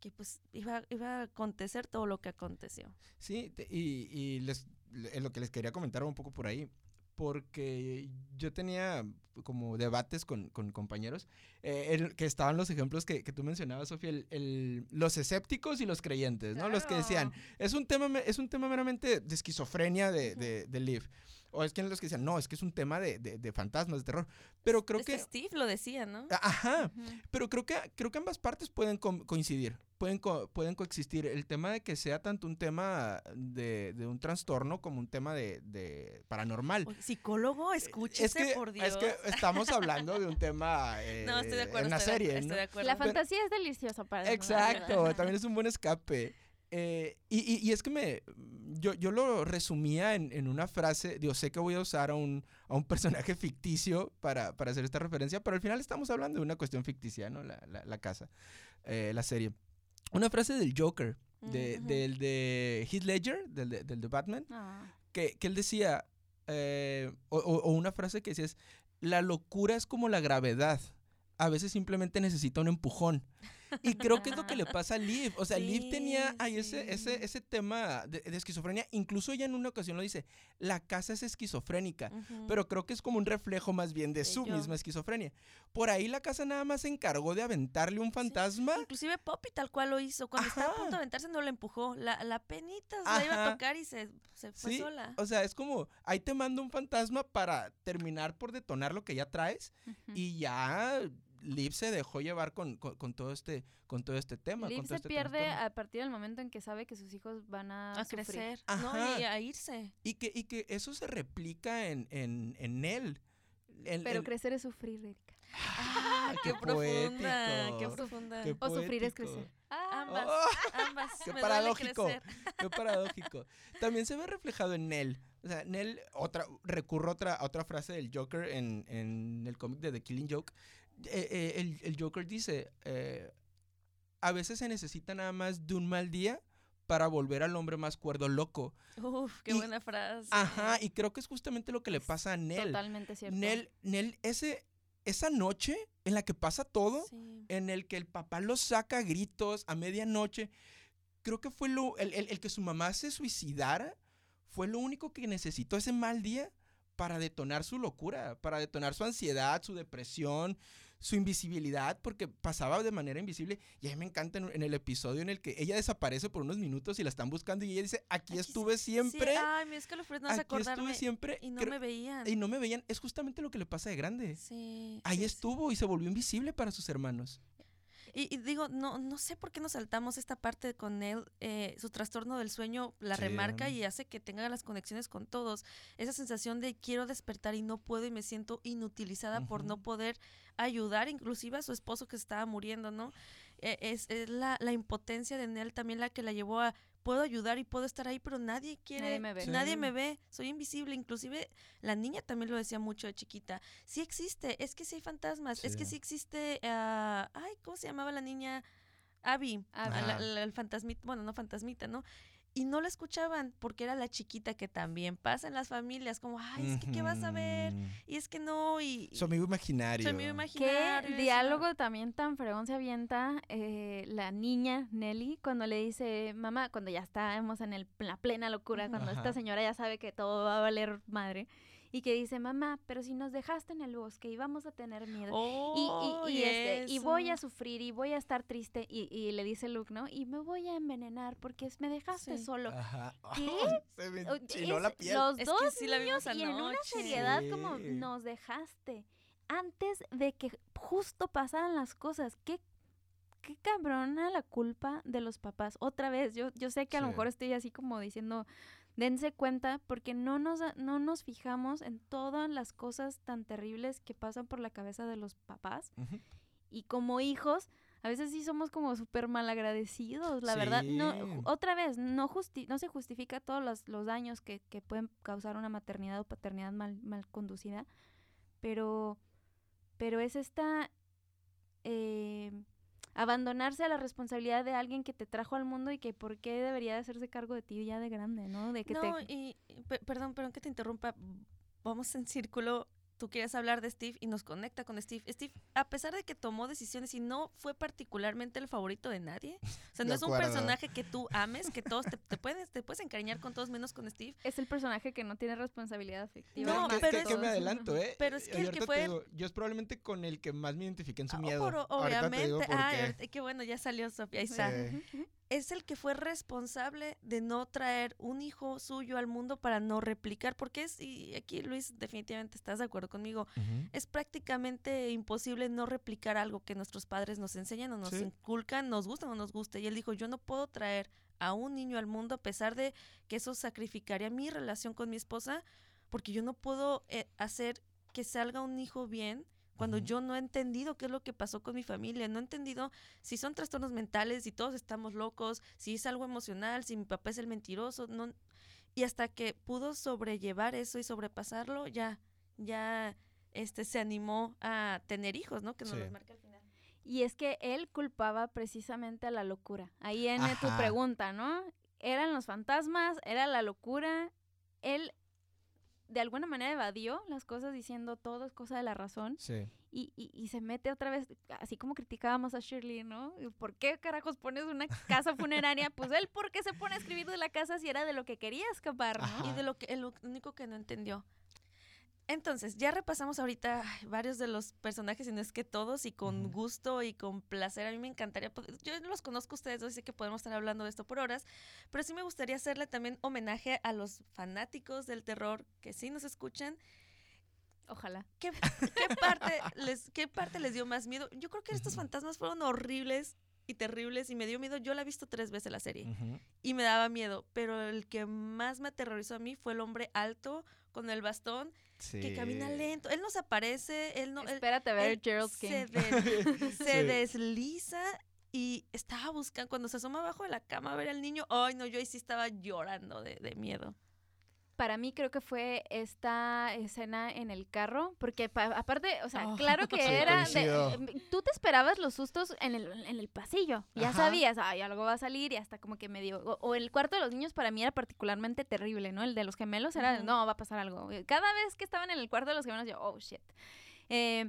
que pues iba, iba a acontecer todo lo que aconteció. Sí, y, y les, le- es lo que les quería comentar un poco por ahí, porque yo tenía como debates con, con compañeros, eh, el- que estaban los ejemplos que, que tú mencionabas, Sofía, el, el- los escépticos y los creyentes, ¿no? Los que decían, es un tema, es un tema meramente de esquizofrenia de, de, de Liv. O es que los que decían, no, es que es un tema de, de- de fantasmas, de terror. Pero creo Este que... Steve lo decía, ¿no? Ajá, pero creo que, creo que ambas partes pueden co- coincidir, pueden, co- pueden coexistir. El tema de que sea tanto un tema de, de un trastorno como un tema de, de paranormal. Oye, Psicólogo, escúchese, es que, por Dios. es que estamos hablando de un tema eh, no, estoy de acuerdo. en estoy de- serie, estoy ¿no? de acuerdo. La Pero- fantasía es deliciosa para Exacto, también es un buen escape. Eh, y, y- y es que me, yo, yo lo resumía en, en una frase, digo, sé que voy a usar a un, a un personaje ficticio para, para hacer esta referencia, pero al final estamos hablando de una cuestión ficticia, ¿no? La, la- la casa, eh, la serie. Una frase del Joker, de, Ujú. del de Heath Ledger, del de, del de Batman, Ah. que, que él decía, eh, o, o- o una frase que decía es, la locura es como la gravedad, a veces simplemente necesita un empujón. Y creo que es lo que le pasa a Liv. O sea, Liv tenía Sí, ahí ese, sí. ese, ese tema de, de esquizofrenia. Incluso ella en una ocasión lo dice, la casa es esquizofrénica. Ujú. Pero creo que es como un reflejo más bien de De su yo. misma esquizofrenia. Por ahí la casa nada más se encargó de aventarle un fantasma. Inclusive Poppy tal cual lo hizo. Cuando estaba a punto de Ajá. aventarse no la empujó. La, la penita la iba a Ajá. tocar y se, se fue Sí, sola. O sea, es como, ahí te mando un fantasma para terminar por detonar lo que ya traes. Ujú. Y ya Liv se dejó llevar con, con- con todo este con todo este tema. Liv con todo se este pierde trastorno. a partir del momento en que sabe que sus hijos van a, a crecer. Ajá. No, y a irse. Y que, y que eso se replica en, en, en él. En- Pero en- crecer es sufrir, Erika. Ah, qué qué profunda, qué poético. profunda. Qué O sufrir es crecer. Ah, Ambas, ¡Oh! ambas. Qué paradójico. crecer. Qué paradójico. También se ve reflejado en Nell. O sea, Nell, otra, recurro a otra, a otra frase del Joker en, en el cómic de The Killing Joke. Eh, eh, el, el Joker dice, eh, a veces se necesita nada más de un mal día para volver al hombre más cuerdo loco. Uf, qué Y- buena frase. Ajá, y creo que es justamente lo que le pasa a Nell. totalmente cierto. Nell, Nell, ese, esa noche en la que pasa todo, Sí. en el que el papá lo saca a gritos a medianoche, creo que fue lo, el, el- el que su mamá se suicidara, fue lo único que necesitó ese mal día para detonar su locura, para detonar su ansiedad, su depresión, su invisibilidad, porque pasaba de manera invisible. Y a mí me encanta en, en el episodio en el que ella desaparece por unos minutos y la están buscando y ella dice, aquí, Aquí estuve Sí, siempre, ay, me es que lo no aquí estuve siempre. Y no Creo- me veían. y no me veían. Es justamente lo que le pasa de grande. Sí. Ahí sí, sí. estuvo y se volvió invisible para sus hermanos. Y, y digo, no, no sé por qué nos saltamos esta parte con él. eh, su trastorno del sueño la Sí. remarca y hace que tenga las conexiones con todos. Esa sensación de quiero despertar y no puedo y me siento inutilizada por no poder ayudar, inclusive a su esposo que estaba muriendo, ¿no? Eh, es es la, la impotencia de Nell también la que la llevó a puedo ayudar y puedo estar ahí, pero nadie quiere, me ve. nadie Sí. me ve, soy invisible, inclusive la niña también lo decía mucho de chiquita, sí existe, es que sí hay fantasmas, es que Sí. sí existe, ah, ay, ¿cómo se llamaba la niña? Abby, la- el fantasmita, bueno, no fantasmita, ¿no? Y no la escuchaban porque era la chiquita que también pasa en las familias, como, ay, es que ¿qué vas a ver? Y es que no, y... Su amigo imaginario. Su amigo Qué imaginario. eso, diálogo también tan fregón se avienta eh, la niña Nelly cuando le dice, mamá, cuando ya estamos en el, la plena locura, cuando esta Ajá. señora ya sabe que todo va a valer madre, y que dice, mamá, pero si nos dejaste en el bosque y vamos a tener miedo. Y, y- Oh, y, este, y voy a sufrir y voy a estar triste y, y le dice Luke, ¿no? Y me voy a envenenar porque me dejaste Sí. solo. Ajá. ¿Qué? Se me O- enchinó es- la piel. Los Es que dos sí la vimos niños y en una seriedad como nos dejaste antes de que justo pasaran las cosas. Qué, qué cabrona la culpa de los papás. Otra vez, yo, yo sé que a lo mejor estoy así como diciendo, dense cuenta porque no nos, no nos fijamos en todas las cosas tan terribles que pasan por la cabeza de los papás. Y como hijos, a veces sí somos como súper malagradecidos, la verdad. No, otra vez, no, justi- no se justifica todos los, los daños que, que pueden causar una maternidad o paternidad mal, mal conducida, pero, pero es esta... eh, abandonarse a la responsabilidad de alguien que te trajo al mundo y que por qué debería de hacerse cargo de ti ya de grande, ¿no? De que no, y y pe- perdón, perdón que te interrumpa. Vamos en círculo. Tú quieres hablar de Steve y nos conecta con Steve. Steve, a pesar de que tomó decisiones y no fue particularmente el favorito de nadie, o sea, De no es un acuerdo. personaje que tú ames, que todos te, te puedes, te puedes encariñar con todos menos con Steve. Es el personaje que no tiene responsabilidad afectiva. No, que, pero es- que me adelanto, ¿eh? Pero es que el que fue- digo, yo es probablemente con el que más me identifiqué en su Ah, miedo. por- Ahorita te obviamente. digo por Ah, qué. ahorita- qué bueno, ya salió Sofía. Ahí está. Sí. Es el que fue responsable de no traer un hijo suyo al mundo para no replicar, porque es, y aquí Luis definitivamente estás de acuerdo conmigo, es prácticamente imposible no replicar algo que nuestros padres nos enseñan o nos Sí. inculcan, nos gusta o no nos gusta. Y él dijo, yo no puedo traer a un niño al mundo a pesar de que eso sacrificaría mi relación con mi esposa, porque yo no puedo eh, hacer que salga un hijo bien cuando yo no he entendido qué es lo que pasó con mi familia, no he entendido si son trastornos mentales, si todos estamos locos, si es algo emocional, si mi papá es el mentiroso, no y hasta que pudo sobrellevar eso y sobrepasarlo, ya ya este se animó a tener hijos, ¿no? Que nos Sí. los marca al final. Y es que él culpaba precisamente a la locura. Ahí en tu pregunta, ¿no? Eran los fantasmas, era la locura. Él de alguna manera evadió las cosas diciendo todo es cosa de la razón Sí. y, y- y se mete otra vez, así como criticábamos a Shirley, ¿no? ¿Por qué carajos pones una casa funeraria? Pues él, ¿por qué se pone a escribir de la casa si era de lo que quería escapar. Y de lo que el único que no entendió. Entonces, ya repasamos ahorita varios de los personajes, y no es que todos, y con gusto y con placer. A mí me encantaría, poder- yo los conozco a ustedes, yo sé que podemos estar hablando de esto por horas, pero sí me gustaría hacerle también homenaje a los fanáticos del terror que sí nos escuchan. Ojalá. ¿Qué, qué parte, les, ¿Qué parte les dio más miedo? Yo creo que estos fantasmas fueron horribles y terribles y me dio miedo. Yo la he visto tres veces la serie y me daba miedo, pero el que más me aterrorizó a mí fue el hombre alto con el bastón que camina lento. Él no se aparece, él no... él- Espérate a ver él Gerald se, King. de- se Sí. desliza y estaba buscando, cuando se asoma abajo de la cama a ver al niño, ay no, yo ahí sí estaba llorando de, de miedo. Para mí creo que fue esta escena en el carro, porque pa- aparte, o sea, Oh, claro que sí, era, de- coincido. em, tú te esperabas los sustos en el, en el pasillo, ya Ajá. sabías, ay, algo va a salir y hasta como que medio, o, o el cuarto de los niños para mí era particularmente terrible, ¿no? El de los gemelos era, Ujú. no, va a pasar algo. Cada vez que estaban en el cuarto de los gemelos yo, oh, shit. Eh,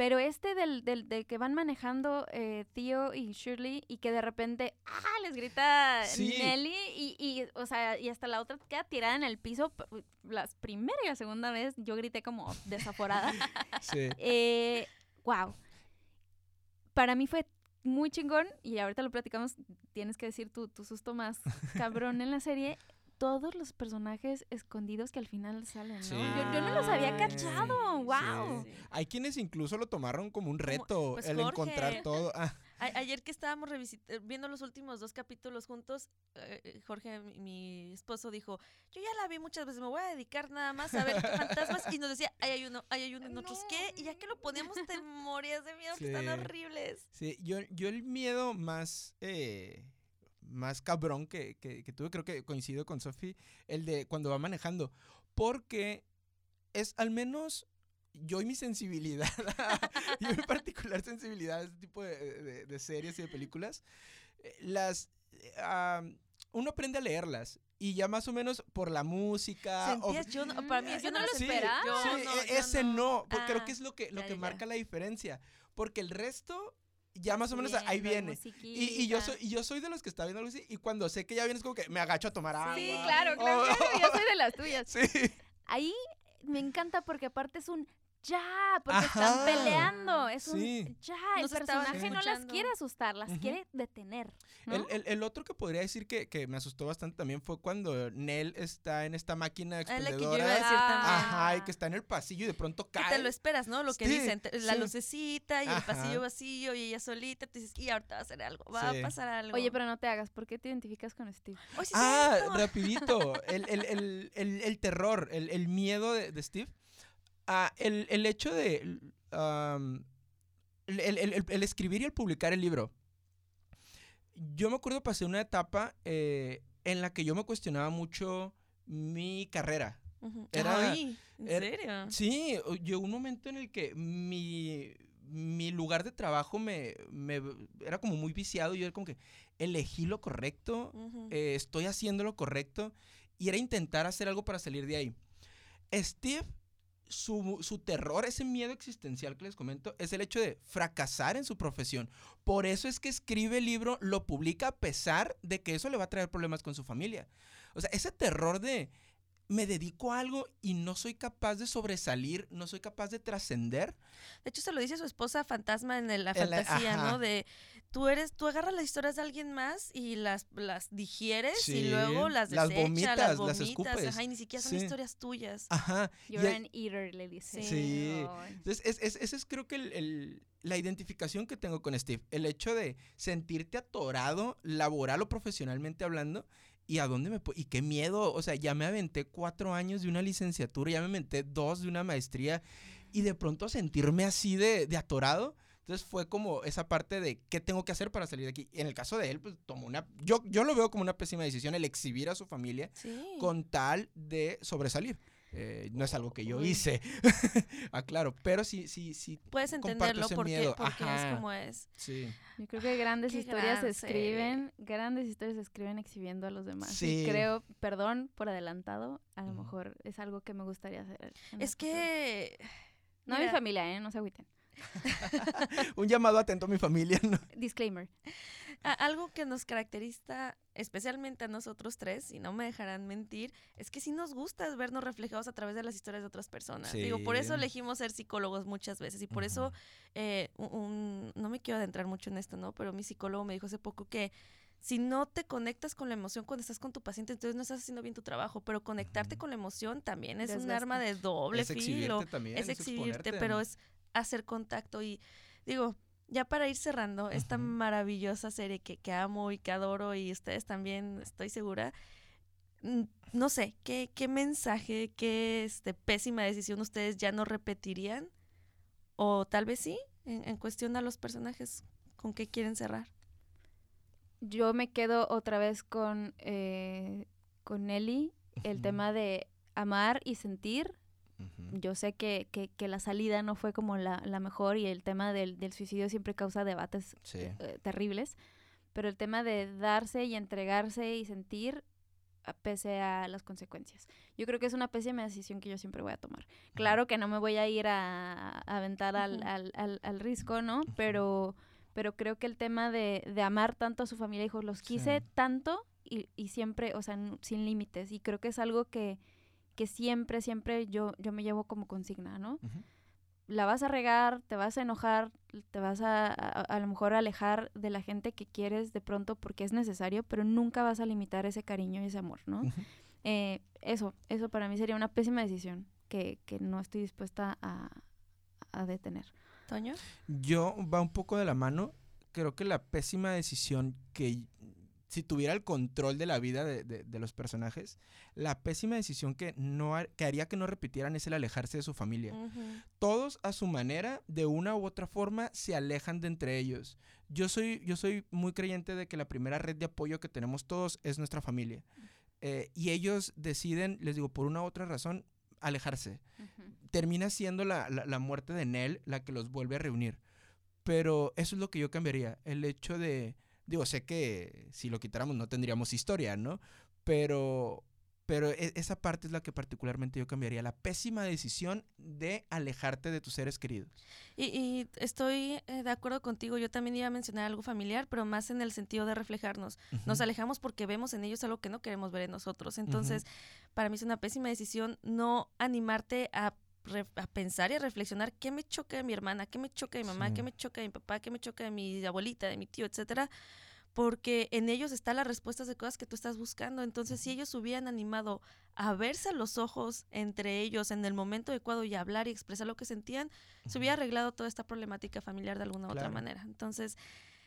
pero este del, del, del que van manejando eh, Theo y Shirley y que de repente, ah, les grita Sí. Nelly y, y, o sea, y hasta la otra queda tirada en el piso. La primera y la segunda vez yo grité como desaforada. Sí. eh, wow. Para mí fue muy chingón y ahorita lo platicamos, tienes que decir tu, tu susto más cabrón en la serie. Todos los personajes escondidos que al final salen, ¿no? Sí. Yo, yo no los había Sí. cachado, wow. Sí. Hay quienes incluso lo tomaron como un reto, pues el Jorge. encontrar todo. Ah, ayer que estábamos viendo los últimos dos capítulos juntos, eh, Jorge, mi, esposo, dijo, yo ya la vi muchas veces, me voy a dedicar nada más a ver fantasmas. Y nos decía, ahí hay uno, ahí hay uno en otros, ¿qué? Y ya que lo poníamos, te morías de miedo, que están horribles. Sí, yo, yo el miedo más... Eh, más cabrón que, que, que, tuve, creo que coincido con Sofi, el de cuando va manejando. Porque es al menos yo y mi sensibilidad, yo mi particular sensibilidad a este tipo de, de, series y de películas, eh, las... uno aprende a leerlas y ya más o menos por la música. ¿Sentías? Yo no, para mí yo no lo esperaba. Sí, e, ese no, porque creo que es lo que, lo que marca la diferencia. Porque el resto ya más o menos ahí viene. Y, y, yo soy, y yo soy de los que está viendo algo así. Y cuando sé que ya viene es como que me agacho a tomar agua. Sí, claro, claro. Yo soy de las tuyas. Sí. Ahí me encanta porque aparte es un ya, porque están peleando. Es un ya. El personaje no las quiere asustar, las quiere detener. El, el, otro que podría decir que, que, me asustó bastante también fue cuando Nell está en esta máquina expendedora. Que Ajá, y que está en el pasillo y de pronto cae. te lo esperas, ¿no? Lo que dicen, la lucecita y el pasillo vacío y ella solita. Te dices, y ahorita va a hacer algo, va a pasar algo. Oye, pero no te hagas, ¿por qué te identificas con Steve? ah, rapidito. el, el, el, el, terror, el, miedo de, de Steve Ah, el, el, hecho de el, escribir y el publicar el libro. Yo me acuerdo pasé una etapa eh, en la que yo me cuestionaba mucho mi carrera. Era, ¿en serio? Sí, llegó un momento en el que mi, mi lugar de trabajo me, me, era como muy viciado. Yo era como que elegí lo correcto, eh, estoy haciendo lo correcto. Y era intentar hacer algo para salir de ahí. Steve su, terror, ese miedo existencial que les comento, es el hecho de fracasar en su profesión. Por eso es que escribe el libro, lo publica a pesar de que eso le va a traer problemas con su familia. O sea, ese terror de me dedico a algo y no soy capaz de sobresalir, no soy capaz de trascender. De hecho, se lo dice su esposa fantasma en la fantasía, ¿no? De tú eres, tú agarras las historias de alguien más y las, las digieres y luego las desechas, las vomitas, las, vomitas, escupes. Ajá, y ni siquiera son historias tuyas. Ajá. You're an eater, le dice. Sí. Entonces, es, es, ese es creo que el, la identificación que tengo con Steve. El hecho de sentirte atorado, laboral o profesionalmente hablando, ¿Y a dónde me Y qué miedo. O sea, ya me aventé cuatro años de una licenciatura, ya me aventé dos de una maestría. Y de pronto sentirme así de, de atorado. Entonces fue como esa parte de qué tengo que hacer para salir de aquí. En el caso de él, pues tomó una. Yo, yo lo veo como una pésima decisión el exhibir a su familia con tal de sobresalir. Eh, no es algo que yo hice, aclaro, pero sí, sí, sí. Puedes entenderlo porque, es como es. Sí. Yo creo que grandes historias se escriben, grandes historias se escriben exhibiendo a los demás. Sí. creo, perdón por adelantado, a lo mejor es algo que me gustaría hacer. Es que... No a mi familia, ¿eh? No se agüiten. Un llamado atento a mi familia, ¿no? Disclaimer. algo que nos caracteriza especialmente a nosotros tres, y no me dejarán mentir, es que sí nos gusta vernos reflejados a través de las historias de otras personas. Digo, por eso elegimos ser psicólogos muchas veces y por eso, eh, no me quiero adentrar mucho en esto, ¿no? Pero mi psicólogo me dijo hace poco que si no te conectas con la emoción cuando estás con tu paciente, entonces no estás haciendo bien tu trabajo, pero conectarte con la emoción también es un arma de doble filo. También, es, exhibirte, pero es hacer contacto y digo, ya para ir cerrando esta maravillosa serie que, que, amo y que adoro y ustedes también, estoy segura, no sé, ¿qué, qué mensaje, qué este, pésima decisión ustedes ya no repetirían? O tal vez sí, en, cuestión a los personajes, ¿con qué quieren cerrar? Yo me quedo otra vez con, eh, con Nelly, el tema de amar y sentir yo sé que, que, la salida no fue como la, mejor y el tema del, suicidio siempre causa debates eh, terribles, pero el tema de darse y entregarse y sentir pese a las consecuencias. Yo creo que es una pésima decisión que yo siempre voy a tomar. Claro que no me voy a ir a, aventar al, al, al, risco, ¿no? Pero, pero creo que el tema de, de amar tanto a su familia, hijos, los quise tanto y, y siempre, o sea, sin límites. Y creo que es algo que, que siempre, siempre yo, yo me llevo como consigna, ¿no? La vas a regar, te vas a enojar, te vas a, a, lo mejor alejar de la gente que quieres de pronto porque es necesario, pero nunca vas a limitar ese cariño y ese amor, ¿no? Eh, eso, eso para mí sería una pésima decisión que, que no estoy dispuesta a, a detener. ¿Toño? Yo va un poco de la mano creo que la pésima decisión que si tuviera el control de la vida de, de- de los personajes, la pésima decisión que, no, que haría que no repitieran es el alejarse de su familia. Todos a su manera, de una u otra forma, se alejan de entre ellos. Yo soy, yo soy muy creyente de que la primera red de apoyo que tenemos todos es nuestra familia. Eh, y ellos deciden, les digo, por una u otra razón, alejarse termina siendo la, la- la muerte de Nell la que los vuelve a reunir. Pero eso es lo que yo cambiaría. El hecho de. Digo, sé que si lo quitáramos no tendríamos historia, ¿no? Pero. Pero e- esa parte es la que particularmente yo cambiaría. La pésima decisión de alejarte de tus seres queridos. Y, y estoy eh, de acuerdo contigo, yo también iba a mencionar algo familiar, pero más en el sentido de reflejarnos. Nos alejamos porque vemos en ellos algo que no queremos ver en nosotros. Entonces, para mí es una pésima decisión no animarte a, a pensar y a reflexionar qué me choca de mi hermana, qué me choca de mi mamá, Sí. qué me choca de mi papá, qué me choca de mi abuelita, de mi tío, etcétera. Porque en ellos están las respuestas de cosas que tú estás buscando. Entonces, si ellos hubieran animado a verse a los ojos entre ellos en el momento adecuado y hablar y expresar lo que sentían, se hubiera arreglado toda esta problemática familiar de alguna u otra manera. Entonces,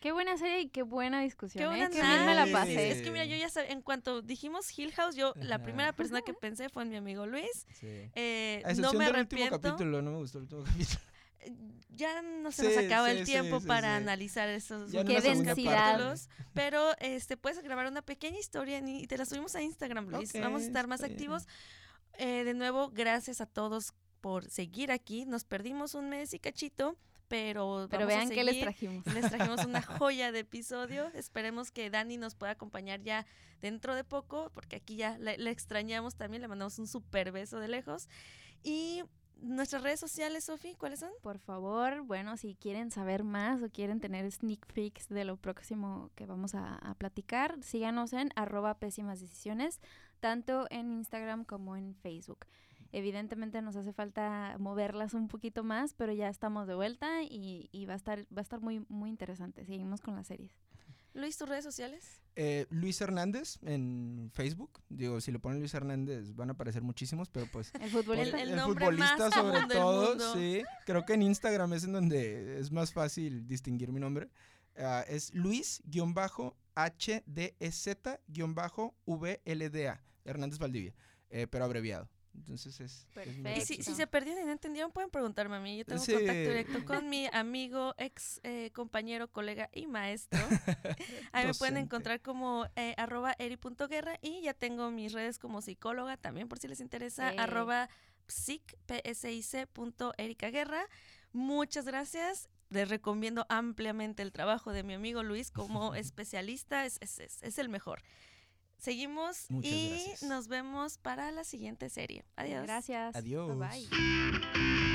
Qué buena serie y qué buena discusión. Qué ¿eh? buena bien me la Sí. pasé. Es que mira, yo ya sab- en cuanto dijimos Hill House, yo la primera persona que pensé fue en mi amigo Luis. Sí. Eh, A no me del último arrepiento. capítulo, no me gustó el último capítulo. Eh, Ya no se Sí, nos acaba sí, el tiempo sí, para sí. analizar esos en Qué densidad. pero este puedes grabar una pequeña historia y te la subimos a Instagram, Luis. Vamos a estar más activos. Eh, de nuevo, gracias a todos por seguir aquí. Nos perdimos un mes y cachito, pero Pero vean qué les trajimos. Les trajimos una joya de episodio. Esperemos que Dani nos pueda acompañar ya dentro de poco, porque aquí ya la extrañamos también. Le mandamos un super beso de lejos. Y nuestras redes sociales, Sofi, ¿cuáles son? Por favor, bueno, si quieren saber más o quieren tener sneak peeks de lo próximo que vamos a, a platicar, síganos en arroba pésimas decisiones, tanto en Instagram como en Facebook. Evidentemente nos hace falta moverlas un poquito más, pero ya estamos de vuelta y, y va a estar, va a estar muy, muy interesante. Seguimos con las series. Luis, tus redes sociales. Eh, Luis Hernández en Facebook. Digo, si le ponen Luis Hernández van a aparecer muchísimos, pero pues El futbolista. El- el, nombre más futbolista sobre común del todo, mundo. sí. Creo que en Instagram es en donde es más fácil distinguir mi nombre. Ah, es Luis-HDZ-VLDA, Hernández Valdivia, eh, pero abreviado. Entonces es... Perfecto. Y si, se perdieron y no entendieron, pueden preguntarme a mí. Yo tengo Sí. contacto directo con mi amigo, ex eh, compañero, colega y maestro. Ahí me pueden encontrar como eh, arroba eri.guerra y ya tengo mis redes como psicóloga también por si les interesa, Eh. arroba psic, psic punto Erika Guerra. Muchas gracias. Les recomiendo ampliamente el trabajo de mi amigo Luis como especialista. Es, es, es, es el mejor. Seguimos Muchas y gracias. nos vemos para la siguiente serie. Adiós. Gracias. Adiós. Bye bye.